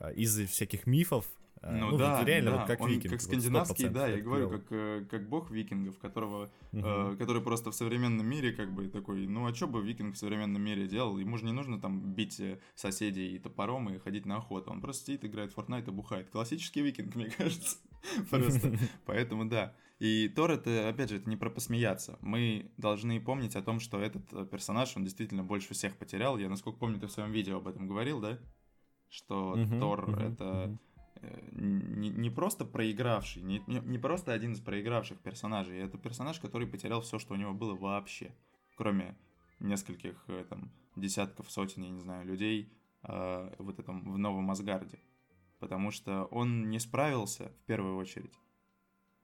э, из всяких мифов, Э, ну, ну да, реально, да. вот как он викинг. Как скандинавский, вот да, я говорю, как, э, как бог викингов, которого, угу. э, который просто в современном мире как бы такой, ну а что бы викинг в современном мире делал? Ему же не нужно там бить э, соседей топором и ходить на охоту. Он просто сидит, играет в Fortnite и бухает. Классический викинг, мне кажется. Просто. Поэтому да. И Тор это, опять же, это не про посмеяться. Мы должны помнить о том, что этот персонаж, он действительно больше всех потерял. Я, насколько помню, ты в своем видео об этом говорил, да? Что Тор это не, не просто проигравший, не, не, не просто один из проигравших персонажей, это персонаж, который потерял все, что у него было вообще, кроме нескольких э, там десятков, сотен, я не знаю, людей э, вот этом в Новом Асгарде, потому что он не справился в первую очередь,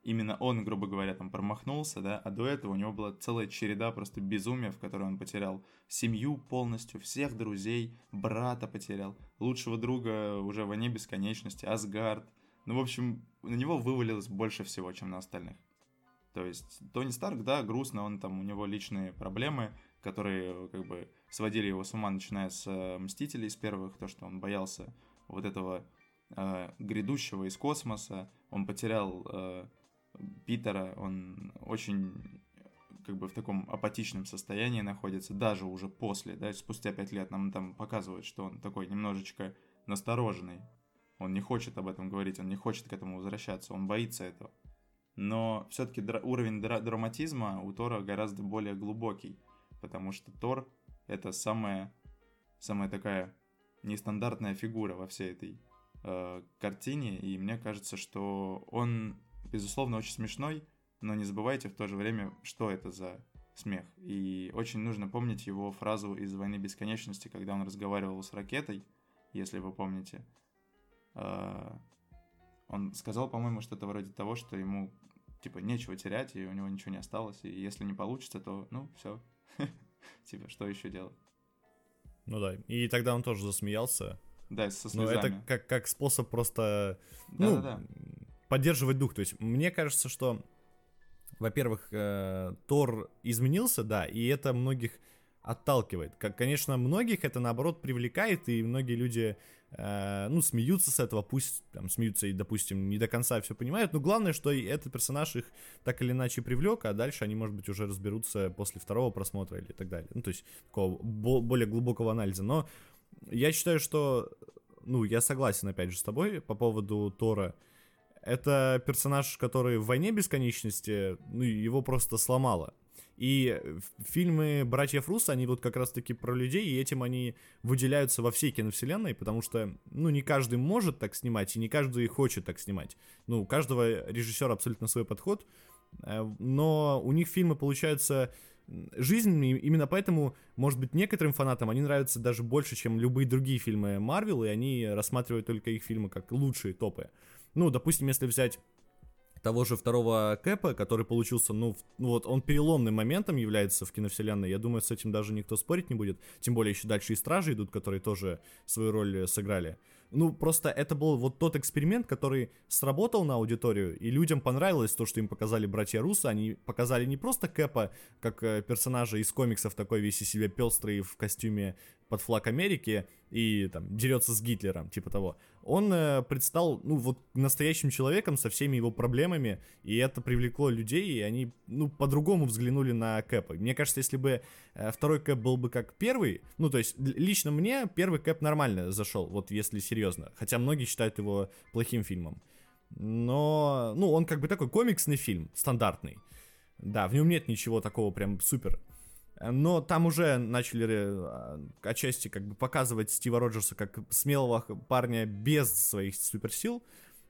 именно он, грубо говоря, там промахнулся, да, а до этого у него была целая череда просто безумия, в которой он потерял семью полностью, всех друзей, брата потерял, лучшего друга уже в войне бесконечности, Асгард. Ну, в общем, на него вывалилось больше всего, чем на остальных. То есть Тони Старк, да, грустно, он там, у него личные проблемы, которые как бы сводили его с ума, начиная с э, Мстителей, с первых, то, что он боялся вот этого э, грядущего из космоса, он потерял э, Питера, он очень как бы в таком апатичном состоянии находится, даже уже после, да, спустя пять лет нам там показывают, что он такой немножечко настороженный, он не хочет об этом говорить, он не хочет к этому возвращаться, он боится этого. Но все-таки дра- уровень дра- драматизма у Тора гораздо более глубокий, потому что Тор это самая, самая такая нестандартная фигура во всей этой э, картине, и мне кажется, что он безусловно, очень смешной, но не забывайте в то же время, что это за смех. И очень нужно помнить его фразу из «Войны бесконечности», когда он разговаривал с ракетой, если вы помните. А, он сказал, по-моему, что-то вроде того, что ему, типа, нечего терять, и у него ничего не осталось, и если не получится, то, ну, все. Типа, что еще делать? Ну да, и тогда он тоже засмеялся. Да, со слезами. Но это как, как способ просто... ну, да, да поддерживать дух. То есть мне кажется, что, во-первых, э, Тор изменился, да, и это многих отталкивает. Как, конечно, многих это наоборот привлекает, и многие люди, э, ну, смеются с этого, пусть там смеются и, допустим, не до конца все понимают, но главное, что и этот персонаж их так или иначе привлек, а дальше они, может быть, уже разберутся после второго просмотра или так далее. Ну, то есть такого более глубокого анализа. Но я считаю, что, ну, я согласен, опять же, с тобой по поводу Тора, это персонаж, который в «Войне бесконечности», ну, его просто сломало. И фильмы «Братьев Рус», они вот как раз-таки про людей, и этим они выделяются во всей киновселенной, потому что, ну, не каждый может так снимать, и не каждый хочет так снимать. Ну, у каждого режиссера абсолютно свой подход, э, но у них фильмы получаются жизненными, именно поэтому, может быть, некоторым фанатам они нравятся даже больше, чем любые другие фильмы Марвел, и они рассматривают только их фильмы как лучшие топы. Ну, допустим, если взять того же второго Кэпа, который получился, ну, ну вот он переломным моментом является в киновселенной. Я думаю, с этим даже никто спорить не будет. Тем более еще дальше и Стражи идут, которые тоже свою роль сыграли. Ну, просто это был вот тот эксперимент, который сработал на аудиторию, и людям понравилось то, что им показали братья Руссо. Они показали не просто Кэпа, как э, персонажа из комиксов, такой весь из себя пестрый в костюме под флаг Америки и там дерется с Гитлером, типа того. Он э, предстал, ну, вот настоящим человеком со всеми его проблемами, и это привлекло людей, и они, ну, по-другому взглянули на Кэпа. Мне кажется, если бы э, второй Кэп был бы как первый, ну, то есть лично мне первый Кэп нормально зашел, вот если серьезно, хотя многие считают его плохим фильмом. Но, ну, он как бы такой комиксный фильм, стандартный. Да, в нем нет ничего такого прям супер но там уже начали э, отчасти как бы показывать Стива Роджерса как смелого парня без своих суперсил.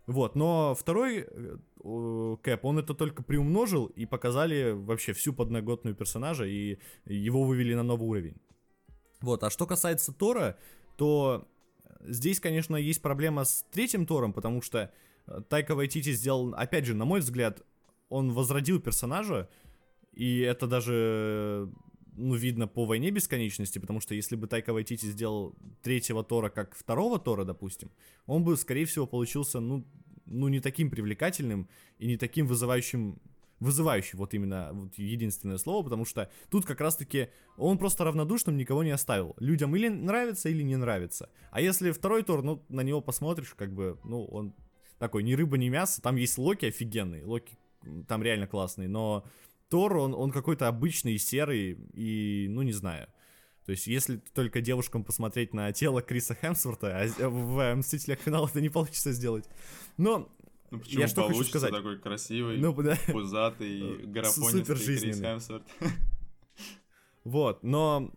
Вот, но второй э, Кэп, он это только приумножил и показали вообще всю подноготную персонажа и его вывели на новый уровень. Вот, а что касается Тора, то здесь, конечно, есть проблема с третьим Тором, потому что э, Тайка Вайтити сделал, опять же, на мой взгляд, он возродил персонажа, и это даже ну, видно по «Войне бесконечности», потому что если бы Тайка Вайтити сделал третьего Тора как второго Тора, допустим, он бы, скорее всего, получился, ну, ну не таким привлекательным и не таким вызывающим вызывающий, вот именно вот единственное слово, потому что тут как раз-таки он просто равнодушным никого не оставил. Людям или нравится, или не нравится. А если второй Тор, ну, на него посмотришь, как бы, ну, он такой ни рыба, ни мясо. Там есть Локи офигенный, Локи там реально классный, но Тор, он, он какой-то обычный, серый, и, ну, не знаю. То есть, если только девушкам посмотреть на тело Криса Хемсворта, а в «Мстителях. Финал» это не получится сделать. Но ну, почему я что хочу сказать? такой красивый, ну, да. пузатый, графонистый Крис Хемсворт. Вот, но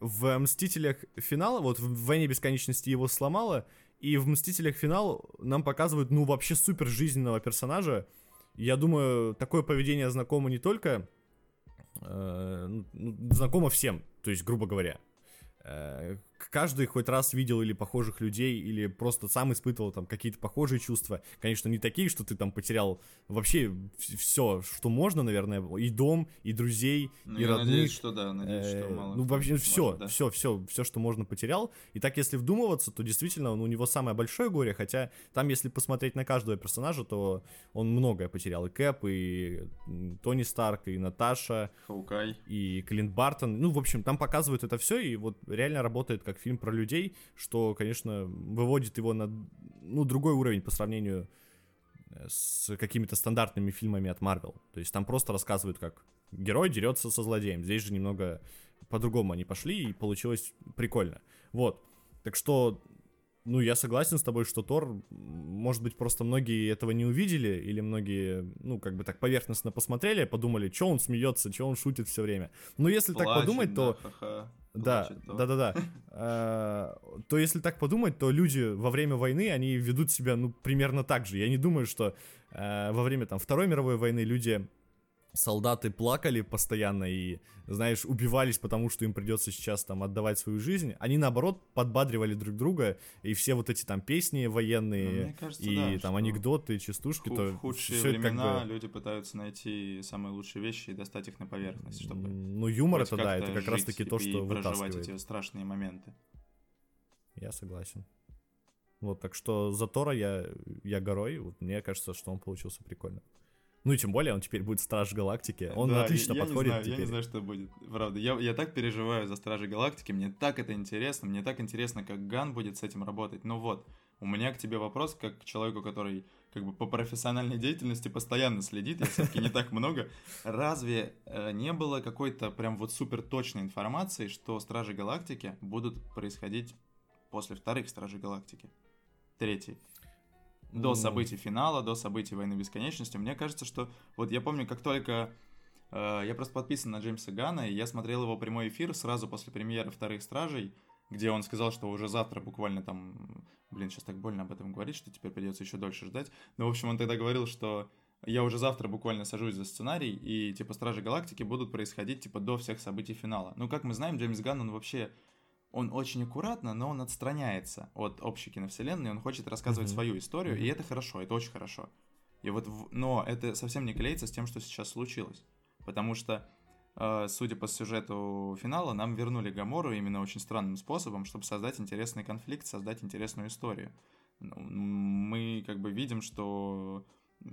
в «Мстителях. Финал», вот в «Войне бесконечности» его сломало, и в «Мстителях. Финал» нам показывают, ну, вообще супер жизненного персонажа, я думаю, такое поведение знакомо не только... Э, ну, знакомо всем, то есть, грубо говоря. Э, каждый хоть раз видел или похожих людей, или просто сам испытывал там какие-то похожие чувства. Конечно, не такие, что ты там потерял вообще все, что можно, наверное, и дом, и друзей, Ну, и я родных. надеюсь, что да, надеюсь, что Э, мало Ну, вообще, может, все, да. все, все, все, что можно, потерял. И так, если вдумываться, то действительно он, у него самое большое горе, хотя там, если посмотреть на каждого персонажа, то он многое потерял. И Кэп, и Тони Старк, и Наташа, Хаукай. и Клинт Бартон. Ну, в общем, там показывают это все, и вот реально работает как фильм про людей, что, конечно, выводит его на, ну, другой уровень по сравнению э, с какими-то стандартными фильмами от Марвел. То есть там просто рассказывают, как герой дерется со злодеем. Здесь же немного по-другому они пошли, и получилось прикольно. Вот. Так что, ну, я согласен с тобой, что Тор, может быть, просто многие этого не увидели, или многие, ну, как бы так поверхностно посмотрели, подумали, что он смеется, что он шутит все время. Но если так Плачет, подумать, то... да, ха-ха, Да, плачет, да, да, да. Э, То если так подумать, то люди во время войны, они ведут себя, ну, примерно так же. Я не думаю, что э, во время, там, Второй мировой войны люди, солдаты плакали постоянно и, знаешь, убивались, потому что им придется сейчас, там, отдавать свою жизнь. Они, наоборот, подбадривали друг друга, и все вот эти, там, песни Ну, военные, мне кажется, и, да, там, анекдоты, частушки, ху- то в худшие это как времена бы... люди пытаются найти самые лучшие вещи и достать их на поверхность, чтобы Ну, юмор это, да, это как раз жить таки и- то, и что проживать вытаскивает. эти страшные моменты. Я согласен. Вот, так что за Тора я, я горой. Вот мне кажется, что он получился прикольно. Ну и тем более он теперь будет Страж Галактики. Он Да, отлично я, я подходит не знаю, теперь. Я не знаю, что будет. Правда, я, я так переживаю за Стражи Галактики, мне так это интересно, мне так интересно, как Ган будет с этим работать. Ну вот, у меня к тебе вопрос, как к человеку, который как бы по профессиональной деятельности постоянно следит, я все-таки не так много. Разве э, не было какой-то прям вот супер точной информации, что Стражи Галактики будут происходить после вторых Стражей Галактики? Третий. До событий финала, до событий Войны Бесконечности. Мне кажется, что... Вот я помню, как только... э, я просто подписан на Джеймса Гана, и я смотрел его прямой эфир сразу после премьеры «Вторых Стражей», где он сказал, что уже завтра буквально там... Блин, сейчас так больно об этом говорить, что теперь придется еще дольше ждать. Но, в общем, он тогда говорил, что я уже завтра буквально сажусь за сценарий, и, типа, Стражи Галактики будут происходить, типа, до всех событий финала. Ну, как мы знаем, Джеймс Ганн, он вообще... Он очень аккуратно, но он отстраняется от общей киновселенной, он хочет рассказывать Мгм. свою историю, и Мгм. это хорошо, это очень хорошо. И вот, в- но это совсем не клеится с тем, что сейчас случилось. Потому что, э, судя по сюжету финала, нам вернули Гамору именно очень странным способом, чтобы создать интересный конфликт, создать интересную историю. Ну, Мы как бы видим, что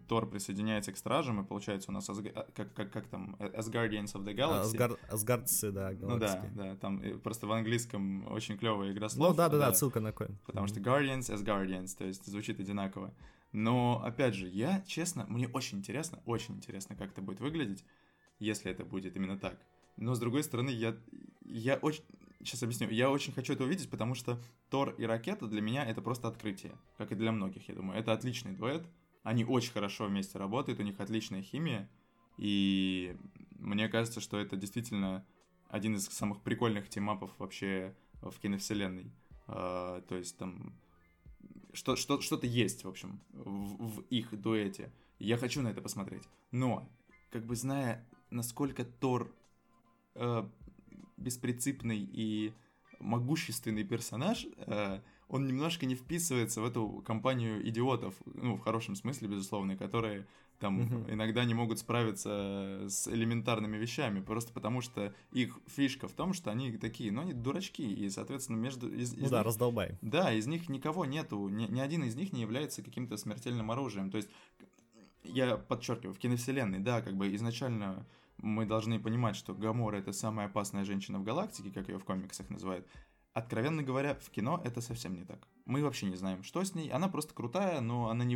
Тор присоединяется к Стражам, и получается у нас, Асга- а, как, как, как там, As Guardians of the Galaxy. Асгар- Асгардцы, да, Ну да, галактики. да, там э, просто в английском очень клевая игра слов. Ну да, да, да, отсылка на коин. Потому что Guardians as Guardians, то есть звучит одинаково. Но, опять же, я, честно, мне очень интересно, очень интересно, как это будет выглядеть, если это будет именно так. Но, с другой стороны, я, я очень... Сейчас объясню. Я очень хочу это увидеть, потому что Тор и Ракета для меня это просто открытие. Как и для многих, я думаю. Это отличный дуэт. Они очень хорошо вместе работают, у них отличная химия. И мне кажется, что это действительно один из самых прикольных тимапов вообще в киновселенной. А, то есть там что, что, что-то есть, в общем, в, в их дуэте. Я хочу на это посмотреть. Но, как бы зная, насколько Тор э, беспринципный и могущественный персонаж, э, он немножко не вписывается в эту компанию идиотов, ну, в хорошем смысле, безусловно, которые там Мгм. иногда не могут справиться с элементарными вещами, просто потому что их фишка в том, что они такие, ну, они дурачки, и, соответственно, между... Из, Ну из да, них- раздолбай. да, из них никого нету, ни, ни один из них не является каким-то смертельным оружием. То есть, я подчеркиваю, в киновселенной, да, как бы изначально мы должны понимать, что Гамора это самая опасная женщина в галактике, как ее в комиксах называют. Откровенно говоря, в кино это совсем не так. Мы вообще не знаем, что с ней. Она просто крутая, но она не,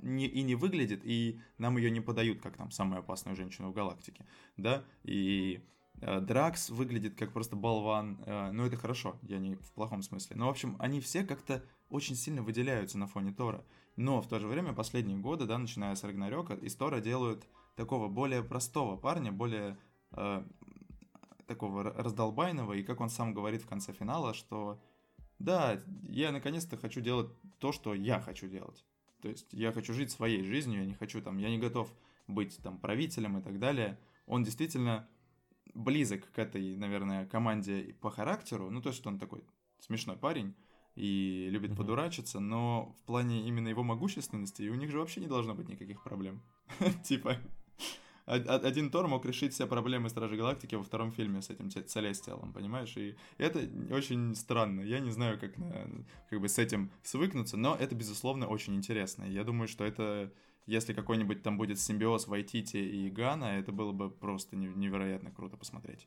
не, и не выглядит, и нам ее не подают как там самую опасную женщину в галактике. Да, и э, Дракс выглядит как просто болван, э, но это хорошо, я не в плохом смысле. Но, в общем, они все как-то очень сильно выделяются на фоне Тора. Но в то же время последние годы, да, начиная с Рагнарёка, из Тора делают такого более простого парня, более э, такого раздолбайного, и как он сам говорит в конце финала, что да, я наконец-то хочу делать то, что я хочу делать. То есть я хочу жить своей жизнью, я не хочу там, я не готов быть там правителем и так далее. Он действительно близок к этой, наверное, команде по характеру, ну то, что он такой смешной парень и любит Мгм. подурачиться, но в плане именно его могущественности у них же вообще не должно быть никаких проблем. Типа, один Тор мог решить все проблемы Стражей Галактики во втором фильме с этим Целестиалом, понимаешь? И это очень странно. Я не знаю, как, как бы с этим свыкнуться, но это, безусловно, очень интересно. Я думаю, что это, если какой-нибудь там будет симбиоз Вайтити и Гана, это было бы просто не- невероятно круто посмотреть.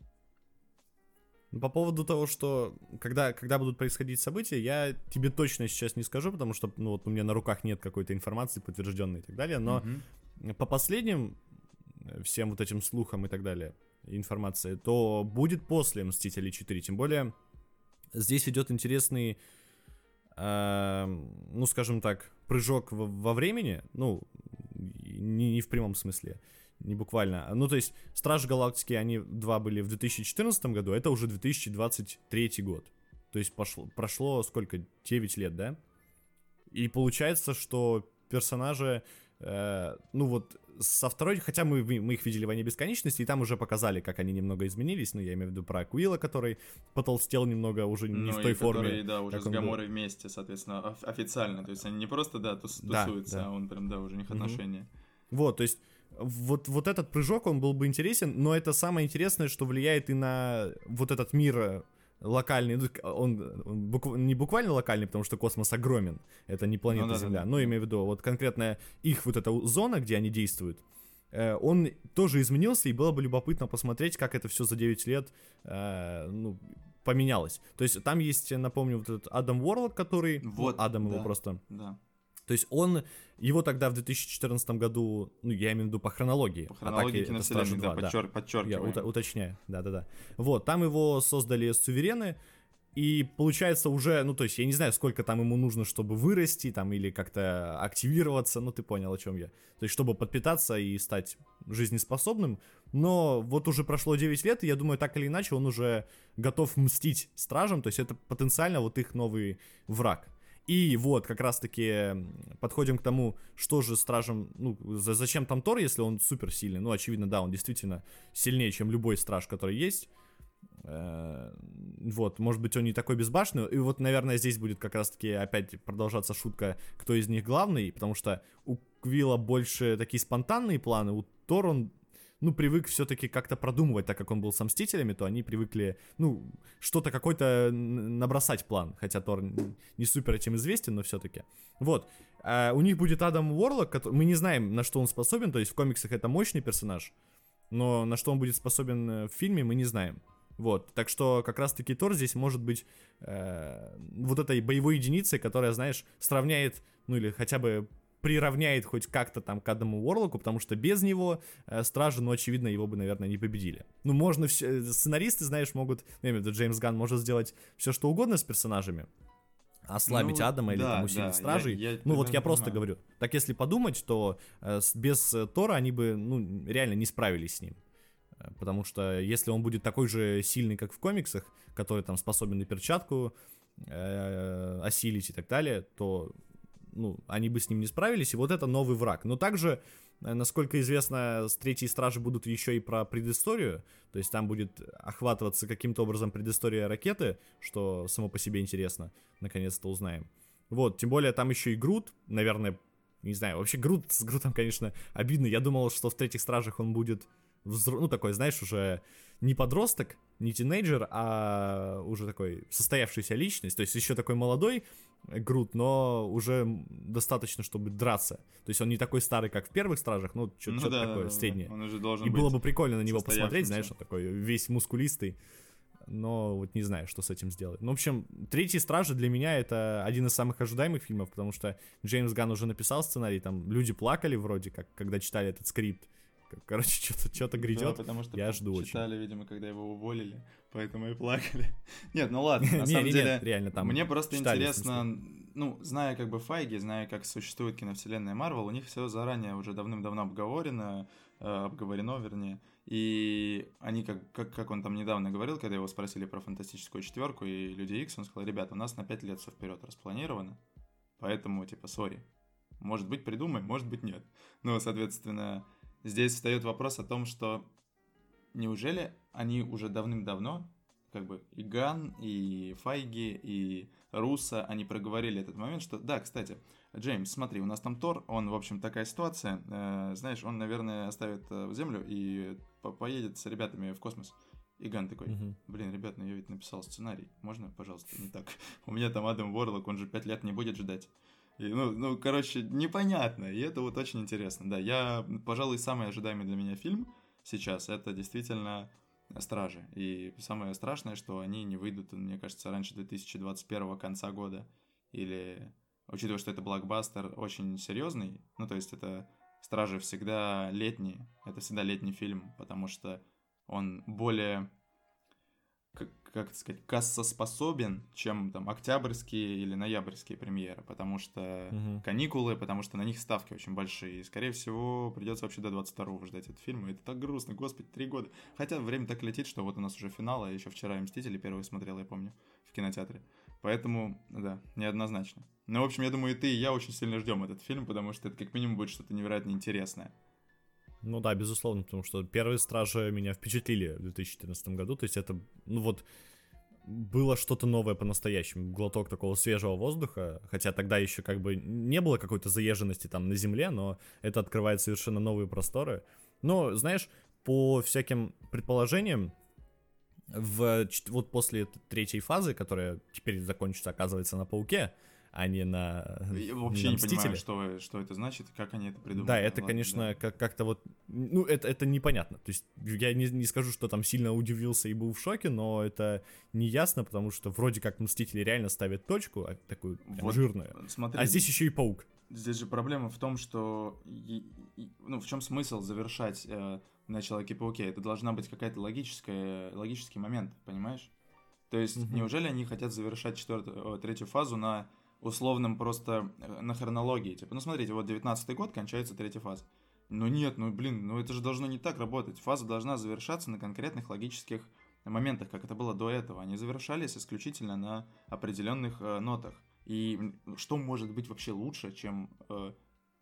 Ну, По поводу того, что когда, когда будут происходить события, я тебе точно сейчас не скажу, потому что ну, вот у меня на руках нет какой-то информации подтвержденной и так далее, но Мгм. по последним всем вот этим слухам и так далее информации, то будет после Мстителей 4. Тем более здесь идет интересный, эм, ну скажем так, прыжок во, во времени, ну не, не в прямом смысле, не буквально. Ну то есть Стражи Галактики, они два были в 2014 году, это уже 2023 год. То есть пошло, прошло сколько? 9 лет, да? И получается, что персонажи, э, ну вот со второй, хотя мы, мы их видели в «Войне бесконечности», и там уже показали, как они немного изменились, ну я имею в виду про Акуила, который потолстел немного уже не Ну, в и той форме. которые, да, уже с он был. Гаморой вместе, соответственно, оф- официально. То есть они не просто, да, тус- Да, тусуются, да. а он прям, да, уже у них отношения. Вот, то есть вот, вот этот прыжок, он был бы интересен, но это самое интересное, что влияет и на вот этот мир э, локальный, ну, он, он букв- не буквально локальный, потому что космос огромен, это не планета Ну да, да, Земля, да. но имею в виду вот конкретно их вот эта зона, где они действуют, э, он тоже изменился, и было бы любопытно посмотреть, как это все за 9 лет э, ну, поменялось. То есть там есть, напомню, вот этот Адам Уорлок, который... ну, Вот, Адам его да. просто... Да. То есть он, его тогда в 2014 году, ну я имею в виду по хронологии. По хронологии это Стражи киновселенной, да, 2, да. подчер- Я подчеркиваем. ута- уточняю, да-да-да. Вот, там его создали суверены, и получается уже, ну то есть я не знаю, сколько там ему нужно, чтобы вырасти, там, или как-то активироваться, ну ты понял, о чем я. То есть чтобы подпитаться и стать жизнеспособным, но вот уже прошло 9 лет, и я думаю, так или иначе он уже готов мстить стражам, то есть это потенциально вот их новый враг. И вот, как раз-таки подходим к тому, что же стражам, ну, за- зачем там Тор, если он супер сильный? Ну, очевидно, да, он действительно сильнее, чем любой страж, который есть. Э, Вот, может быть, он не такой безбашенный. И вот, наверное, здесь будет как раз-таки опять продолжаться шутка, кто из них главный, потому что у Квилла больше такие спонтанные планы, у Тор он ну, привык все-таки как-то продумывать, так как он был со Мстителями, то они привыкли, ну, что-то какой-то набросать план, хотя Тор не супер этим известен, но все-таки. Вот. А у них будет Адам Уорлок, который... мы не знаем, на что он способен, то есть в комиксах это мощный персонаж, но на что он будет способен э, в фильме, мы не знаем. Вот, так что как раз-таки Тор здесь может быть э, вот этой боевой единицей, которая, знаешь, сравняет, ну или хотя бы приравняет хоть как-то там к Адаму Уорлоку, потому что без него э, Стражи, ну, очевидно, его бы, наверное, не победили. Ну, можно все... Сценаристы, знаешь, могут... ну, Я имею в виду, Джеймс Ганн может сделать все, что угодно с персонажами, ослабить Ну, Адама или да, там усилить да, Стражей. я- я ну, вот я примерно просто понимаю. говорю. Так если подумать, то э, без э, Тора они бы, ну, реально не справились с ним. Э, Потому что если он будет такой же сильный, как в комиксах, который там способен и перчатку э, осилить и так далее, то ну, они бы с ним не справились, и вот это новый враг. Но также, э, насколько известно, с третьей стражи будут еще и про предысторию, то есть там будет охватываться каким-то образом предыстория ракеты, что само по себе интересно, наконец-то узнаем. Вот, тем более там еще и Грут, наверное, не знаю, вообще Грут, с Грутом, конечно, обидно. Я думал, что в третьих стражах он будет, взро- ну, такой, знаешь, уже не подросток, не тинейджер, а уже такой состоявшаяся личность, то есть еще такой молодой Грут, но уже достаточно, чтобы драться. То есть он не такой старый, как в первых стражах, ну, что-то Ну да, такое да, да. среднее. Он уже должен И было бы прикольно на него посмотреть, знаешь, он такой весь мускулистый. Но вот не знаю, что с этим сделать. Ну, в общем, «Третьи стражи» для меня это один из самых ожидаемых фильмов, потому что Джеймс Ганн уже написал сценарий, там люди плакали вроде как, когда читали этот скрипт. Кор- Короче, что-то что Да, грядет. потому что я жду очень. читали, видимо, когда его уволили, поэтому и плакали. Нет, ну ладно, на самом деле, реально там мне просто читали, интересно, ну, зная как бы Файги, зная, как существует киновселенная Марвел, у них все заранее уже давным-давно обговорено, э, обговорено, вернее, и они, как, как, как он там недавно говорил, когда его спросили про фантастическую четверку и Люди Икс, он сказал, ребята, у нас на 5 лет все вперед распланировано, поэтому, типа, сори, может быть, придумаем, может быть, нет. Ну, соответственно, здесь встает вопрос о том, что неужели они уже давным-давно как бы и Ган, и Файги, и Руса, они проговорили этот момент, что, да, кстати, Джеймс, смотри, у нас там Тор, он, в общем, такая ситуация, э, знаешь, он, наверное, оставит э, Землю и по поедет с ребятами в космос. И Ган такой, блин, ребят, ну я ведь написал сценарий, можно, пожалуйста, не так? У меня там Адам Ворлок, он же пять лет не будет ждать. И, ну, ну, короче, непонятно, и это вот очень интересно. Да, я, пожалуй, самый ожидаемый для меня фильм сейчас, это действительно Стражи. И самое страшное, что они не выйдут, мне кажется, раньше 2021 конца года. Или, учитывая, что это блокбастер очень серьезный, ну, то есть это Стражи всегда летние, это всегда летний фильм, потому что он более, как, как это сказать, кассоспособен, чем там октябрьские или ноябрьские премьеры, потому что Мгм. каникулы, потому что на них ставки очень большие. И, скорее всего, придется вообще до 22-го ждать этот фильм. И это так грустно, господи, три года. Хотя время так летит, что вот у нас уже финал, а еще вчера «Мстители» первый смотрел, я помню, в кинотеатре. Поэтому, да, неоднозначно. Ну, в общем, я думаю, и ты, и я очень сильно ждем этот фильм, потому что это как минимум будет что-то невероятно интересное. Ну да, безусловно, потому что первые стражи меня впечатлили в 2014 году. То есть это, ну вот, было что-то новое по-настоящему, глоток такого свежего воздуха, хотя тогда еще как бы не было какой-то заезженности там на земле, но это открывает совершенно новые просторы. Но, знаешь, по всяким предположениям, в, вот после третьей фазы, которая теперь закончится, оказывается, на Пауке, а не на, Я не вообще на не понимаю, что, что это значит, как они это придумали. Да, это, Ладно, конечно, да. как- как-то вот, ну, это, это непонятно. То есть я не, не скажу, что там сильно удивился и был в шоке, но это не ясно, потому что вроде как Мстители реально ставят точку, а, такую прям Вот, жирную. Смотри, А здесь еще и Паук. Здесь же проблема в том, что и- и- ну в чем смысл завершать э, на Человеке-пауке? Это должна быть какая-то логическая логический момент, понимаешь? То есть Мгм. неужели они хотят завершать четвертую, третью фазу на условном просто э, на хронологии? Типа, ну смотрите, вот 19 год кончается третья фаза. Ну нет, ну блин, ну это же должно не так работать. Фаза должна завершаться на конкретных логических моментах, как это было до этого. Они завершались исключительно на определенных э, нотах. И что может быть вообще лучше, чем э,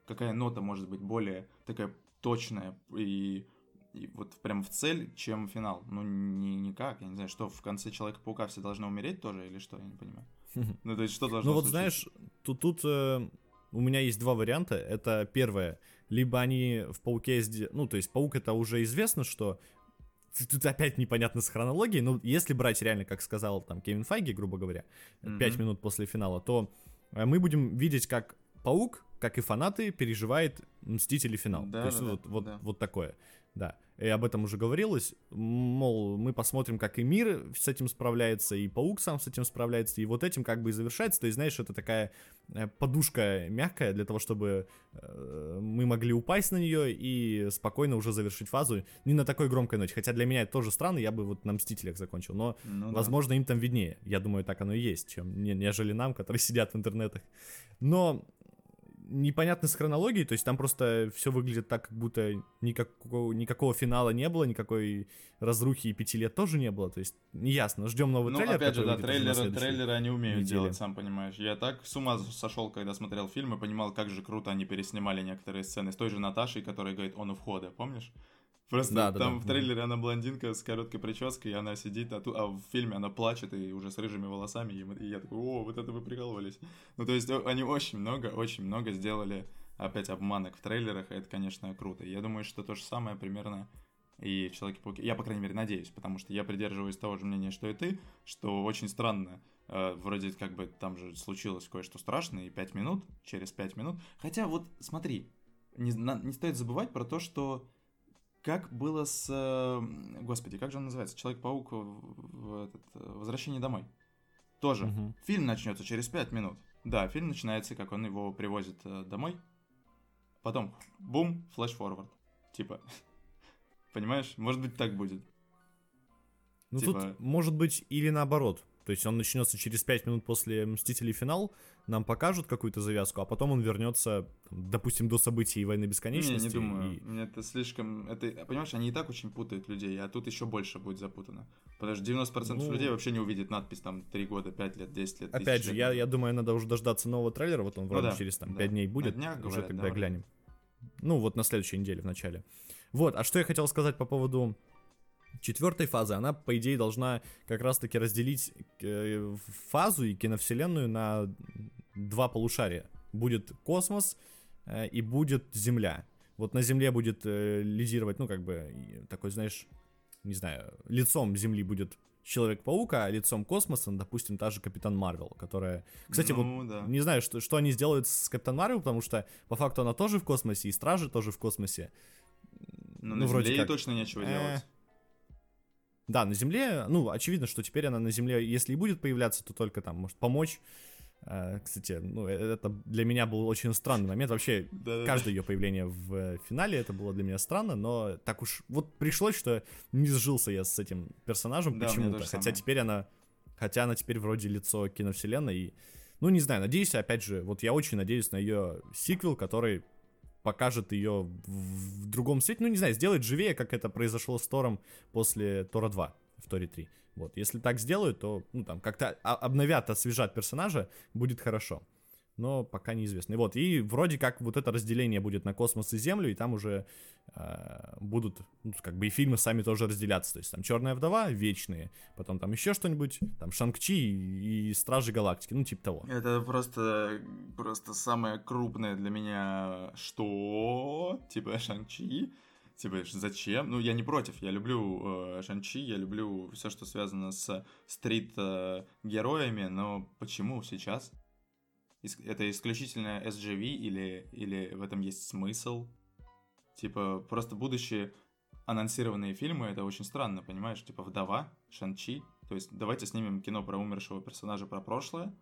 какая нота может быть более такая точная и, и вот прям в цель, чем финал? Ну, ни, никак. Я не знаю, что в конце Человека-паука все должны умереть тоже или что? Я не понимаю. Ну, то есть, что должно Ну вот знаешь, тут, тут э, у меня есть два варианта. Это первое, либо они в Пауке, сде- ну то есть Паук это уже известно, что Тут опять непонятно с хронологией, но если брать реально, как сказал там Кевин Файги, грубо говоря. 5 минут после финала, то э, мы будем видеть, как Паук, как и фанаты, переживает Мстители финал. Да, то есть да, да, вот, вот, да. вот такое. Да. И об этом уже говорилось. Мол, мы посмотрим, как и мир с этим справляется, и Паук сам с этим справляется, и вот этим как бы и завершается. То есть, знаешь, это такая э, подушка мягкая для того, чтобы э, мы могли упасть на нее и спокойно уже завершить фазу. Не на такой громкой ноте. Хотя для меня это тоже странно, я бы вот на Мстителях закончил. Но, Ну да. возможно, им там виднее. Я думаю, так оно и есть, чем не- нежели нам, которые сидят в интернетах. Но непонятно с хронологией, то есть там просто все выглядит так, как будто никакого, никакого финала не было, никакой разрухи и пяти лет тоже не было, то есть неясно, ждем новый Ну, трейлер. опять же, да, трейлеры, трейлеры они умеют неделе. делать, сам понимаешь. Я так с ума сошел, когда смотрел фильм и понимал, как же круто они переснимали некоторые сцены с той же Наташей, которая говорит «он у входа», помнишь? Просто Да, да, там да. в трейлере она блондинка с короткой прической, и она сидит, а, ту- а в фильме она плачет и уже с рыжими волосами, и, мы- и я такой, о, вот это вы прикалывались. Ну, то есть они очень много, очень много сделали опять обманок в трейлерах, и это, конечно, круто. И Я думаю, что то же самое примерно и в Человеке-пауке. Я, по крайней мере, надеюсь, потому что я придерживаюсь того же мнения, что и ты, что очень странно. э, вроде как бы там же случилось кое-что страшное, и 5 минут, через 5 минут. Хотя вот смотри, не, на- не стоит забывать про то, что как было с... э, Господи, как же он называется? Человек-паук в, этот, э, «Возвращение домой». Тоже. Мгм. Фильм начнется через 5 минут. Да, фильм начинается, как он его привозит э, домой. Потом, бум, flash-forward. Типа, понимаешь? Может быть, так будет. Ну Типа- тут может быть или наоборот. То есть он начнется через 5 минут после Мстителей финал, нам покажут какую-то завязку, а потом он вернется, допустим, до событий Войны Не, Бесконечности. не думаю. и- Мне это слишком... Это, понимаешь, они и так очень путают людей, а тут еще больше будет запутано. Потому что 90% Ну- людей вообще не увидит надпись там 3 года, 5 лет, 10 лет, Опять 1000 же, лет. я, я думаю, надо уже дождаться нового трейлера, вот он вроде да, через там да. 5 дней будет, днях, уже говорят, тогда да, глянем. Ну, вот на следующей неделе в начале. Вот, а что я хотел сказать по поводу четвертой фазы, она, по идее, должна как раз-таки разделить э, фазу и киновселенную на два полушария. Будет космос э, и будет Земля. Вот на Земле будет э, лидировать, ну, как бы, такой, знаешь, не знаю, лицом Земли будет Человек-паук, а лицом космоса, ну, допустим, та же Капитан Марвел, которая... Кстати, ну, вот да. не знаю, что, что они сделают с Капитан Марвел, потому что по факту она тоже в космосе, и Стражи тоже в космосе. Ну, ну на вроде Земле как... точно нечего делать. Да, на Земле, ну, очевидно, что теперь она на Земле, если и будет появляться, то только там, может, помочь а, кстати, ну, э, это для меня был очень странный момент. Вообще, каждое ее появление в финале это было для меня странно, но так уж вот пришлось, что не сжился я с этим персонажем да, почему-то. Хотя самое. теперь она. Хотя она теперь вроде лицо киновселенной. И, ну, не знаю, надеюсь, опять же, вот я очень надеюсь на ее сиквел, который покажет ее в другом свете. Ну, не знаю, сделает живее, как это произошло с Тором после Тора 2 в Торе 3. Вот, если так сделают, то, ну, там, как-то обновят, освежат персонажа, будет хорошо. Но пока неизвестно. И вот, и вроде как вот это разделение будет на космос и Землю, и там уже э, будут, ну, как бы и фильмы сами тоже разделяться. То есть там Черная вдова, вечные, потом там еще что-нибудь, там Шанг-Чи и, и Стражи Галактики, ну, типа того. Это просто, просто самое крупное для меня, что, типа Шанг-Чи, Типа, зачем? Ну, я не против, я люблю э, Шанчи, я люблю все, что связано с стрит-героями, э, но почему сейчас? Это исключительно SGV или, или в этом есть смысл? Типа, просто будущие анонсированные фильмы, это очень странно, понимаешь? Типа, «Вдова», «Шанчи». То есть, давайте снимем кино про умершего персонажа, про прошлое,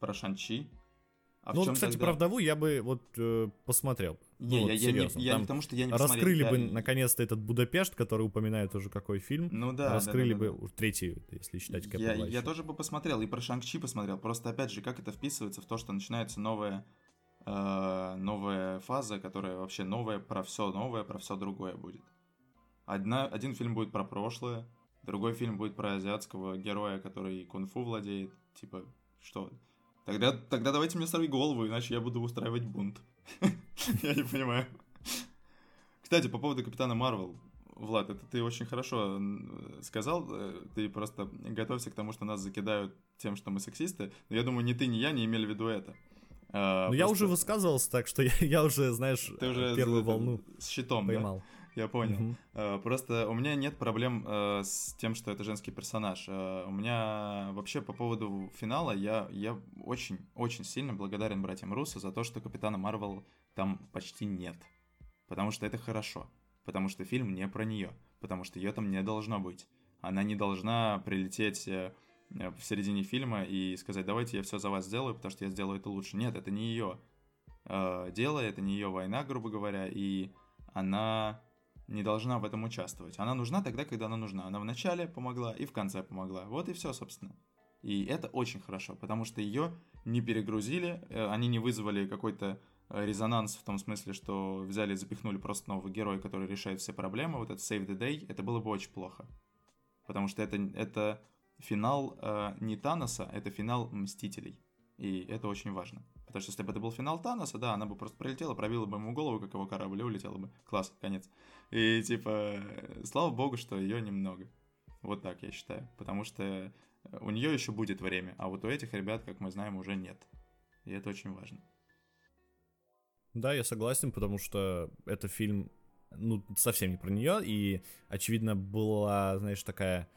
про Шанчи, а ну, кстати, тогда... про вдову я бы вот э, посмотрел. Не, ну, я, вот, я, не, я не потому, что я не Раскрыли бы, я... наконец-то, этот Будапешт, который упоминает уже какой фильм. Ну да, Раскрыли да, да, бы, да, да. третий, если считать я, я тоже бы посмотрел, и про Шанг-Чи посмотрел. Просто, опять же, как это вписывается в то, что начинается новая, э, новая фаза, которая вообще новая, про все новое, про все другое будет. Одна, один фильм будет про прошлое, другой фильм будет про азиатского героя, который кунг-фу владеет. Типа, что? Тогда, тогда давайте мне сорви голову, иначе я буду устраивать бунт. Я не понимаю. Кстати, по поводу Капитана Марвел. Влад, это ты очень хорошо сказал. Э, ты просто готовься к тому, что нас закидают тем, что мы сексисты. Но я думаю, ни ты, ни я не имели в виду это. А, ну, просто... я уже высказывался, так что я, я уже, знаешь, ты уже первую волну с щитом поймал. Да? Я понял. Угу. Uh, просто у меня нет проблем uh, с тем, что это женский персонаж. Uh, у меня вообще по поводу финала я, я очень, очень сильно благодарен братьям Руссо за то, что Капитана Марвел там почти нет. Потому что это хорошо. Потому что фильм не про нее. Потому что ее там не должно быть. Она не должна прилететь э, в середине фильма и сказать, давайте я все за вас сделаю, потому что я сделаю это лучше. Нет, это не ее дело, это не ее война, грубо говоря, и она не должна в этом участвовать. Она нужна тогда, когда она нужна. Она в начале помогла и в конце помогла. Вот и все, собственно. И это очень хорошо, потому что ее не перегрузили, э, они не вызвали какой-то э, резонанс в том смысле, что взяли и запихнули просто нового героя, который решает все проблемы. Вот это Save the Day, это было бы очень плохо. Потому что это, это финал э, не Таноса, это финал Мстителей. И это очень важно. Потому что если бы это был финал Таноса, да, она бы просто пролетела, пробила бы ему голову, как его корабль, и улетела бы. Класс, конец. И типа, слава богу, что ее немного. Вот так я считаю. Потому что у нее еще будет время, а вот у этих ребят, как мы знаем, уже нет. И это очень важно. Да, я согласен, потому что это фильм, ну, совсем не про нее, и, очевидно, была, знаешь, такая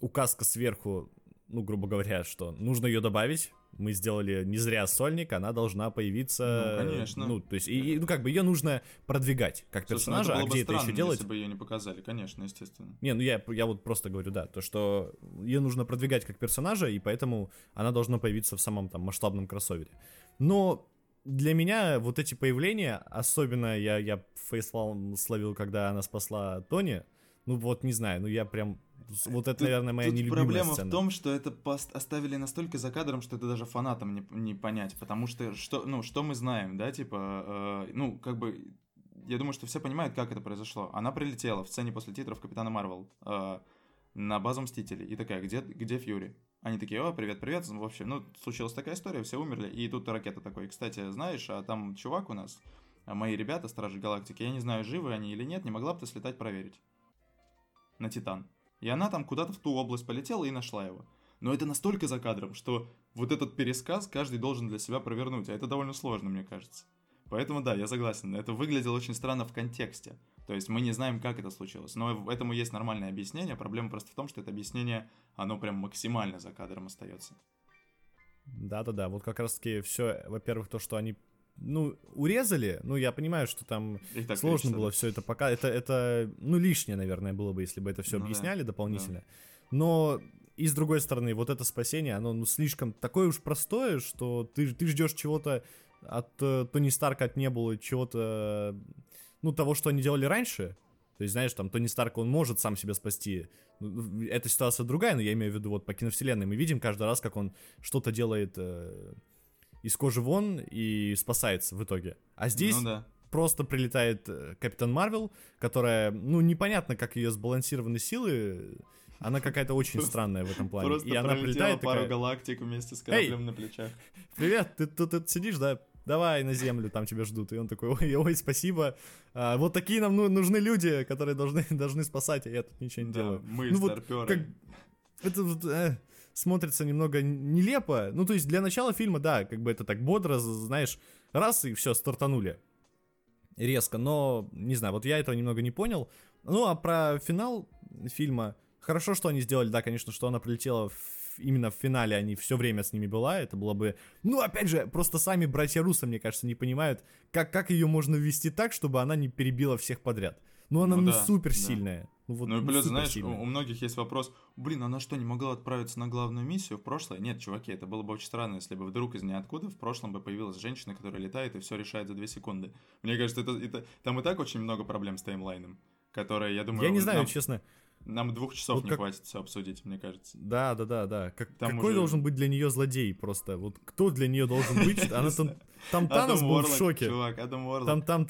указка сверху, ну, грубо говоря, что нужно ее добавить, мы сделали не зря сольник, она должна появиться. Ну, конечно. Ну, то есть, и, ну, как бы ее нужно продвигать как персонажа, Слушай, ну, это а где странно, это еще делать? Если бы ее не показали, конечно, естественно. Не, ну я, я вот просто говорю, да, то, что ее нужно продвигать как персонажа, и поэтому она должна появиться в самом там масштабном кроссовере. Но для меня вот эти появления, особенно я, я фейсфалм словил, когда она спасла Тони, ну вот не знаю, ну я прям вот это, тут, наверное, моя тут нелюбимая проблема сцена. в том, что это пост оставили настолько за кадром, что это даже фанатам не, не понять, потому что что, ну, что мы знаем, да, типа, э, ну, как бы, я думаю, что все понимают, как это произошло. Она прилетела в сцене после титров Капитана Марвел э, на базу Мстителей и такая, где, где Фьюри? Они такие, о, привет, привет, в общем, ну, случилась такая история, все умерли, и тут ракета такой, кстати, знаешь, а там чувак у нас, мои ребята, Стражи Галактики, я не знаю, живы они или нет, не могла бы ты слетать проверить? на Титан. И она там куда-то в ту область полетела и нашла его. Но это настолько за кадром, что вот этот пересказ каждый должен для себя провернуть, а это довольно сложно, мне кажется. Поэтому да, я согласен, это выглядело очень странно в контексте. То есть мы не знаем, как это случилось. Но этому есть нормальное объяснение. Проблема просто в том, что это объяснение, оно прям максимально за кадром остается. Да-да-да, вот как раз-таки все, во-первых, то, что они ну, урезали, ну, я понимаю, что там сложно было все это пока, это, это, ну, лишнее, наверное, было бы, если бы это все ну, объясняли да, дополнительно, да. но и с другой стороны, вот это спасение, оно, ну, слишком такое уж простое, что ты, ты ждешь чего-то от э, Тони Старка, от Небулы, чего-то, ну, того, что они делали раньше, то есть, знаешь, там, Тони Старк, он может сам себя спасти. Ну, эта ситуация другая, но я имею в виду вот по киновселенной. Мы видим каждый раз, как он что-то делает э, из кожи вон и спасается в итоге. А здесь ну, да. просто прилетает э, Капитан Марвел, которая, ну, непонятно, как ее сбалансированы силы. Она какая-то очень странная в этом плане. Просто и она прилетает пару такая... галактик вместе с кораблем Эй, на плечах. Привет, ты тут сидишь, да? Давай на землю, там тебя ждут. И он такой, ой, ой, спасибо. А, вот такие нам ну, нужны люди, которые должны, должны спасать, а я тут ничего не да, делаю. Мы ну, вот, как... Это вот, э, смотрится немного нелепо. Ну, то есть для начала фильма, да, как бы это так бодро, знаешь, раз и все, стартанули. Резко, но, не знаю, вот я этого немного не понял. Ну, а про финал фильма, хорошо, что они сделали, да, конечно, что она прилетела в именно в финале они все время с ними была, это было бы... Ну, опять же, просто сами братья Руссо, мне кажется, не понимают, как, как ее можно ввести так, чтобы она не перебила всех подряд. Ну, она ну, ну да, супер сильная. Да. Ну, вот, ну и плюс, знаешь, у, у многих есть вопрос, блин, она что, не могла отправиться на главную миссию в прошлое? Нет, чуваки, это было бы очень странно, если бы вдруг из ниоткуда в прошлом бы появилась женщина, которая летает и все решает за две секунды. Мне кажется, это, это, там и так очень много проблем с таймлайном, которые, я думаю... Я не знаю, нам, честно. Нам двух часов вот не как... хватит все обсудить, мне кажется. Да, да, да, да. Как, какой уже... должен быть для нее злодей просто? Вот кто для нее должен быть? Она там... Там Танос был в шоке. Чувак, Адам Там, там,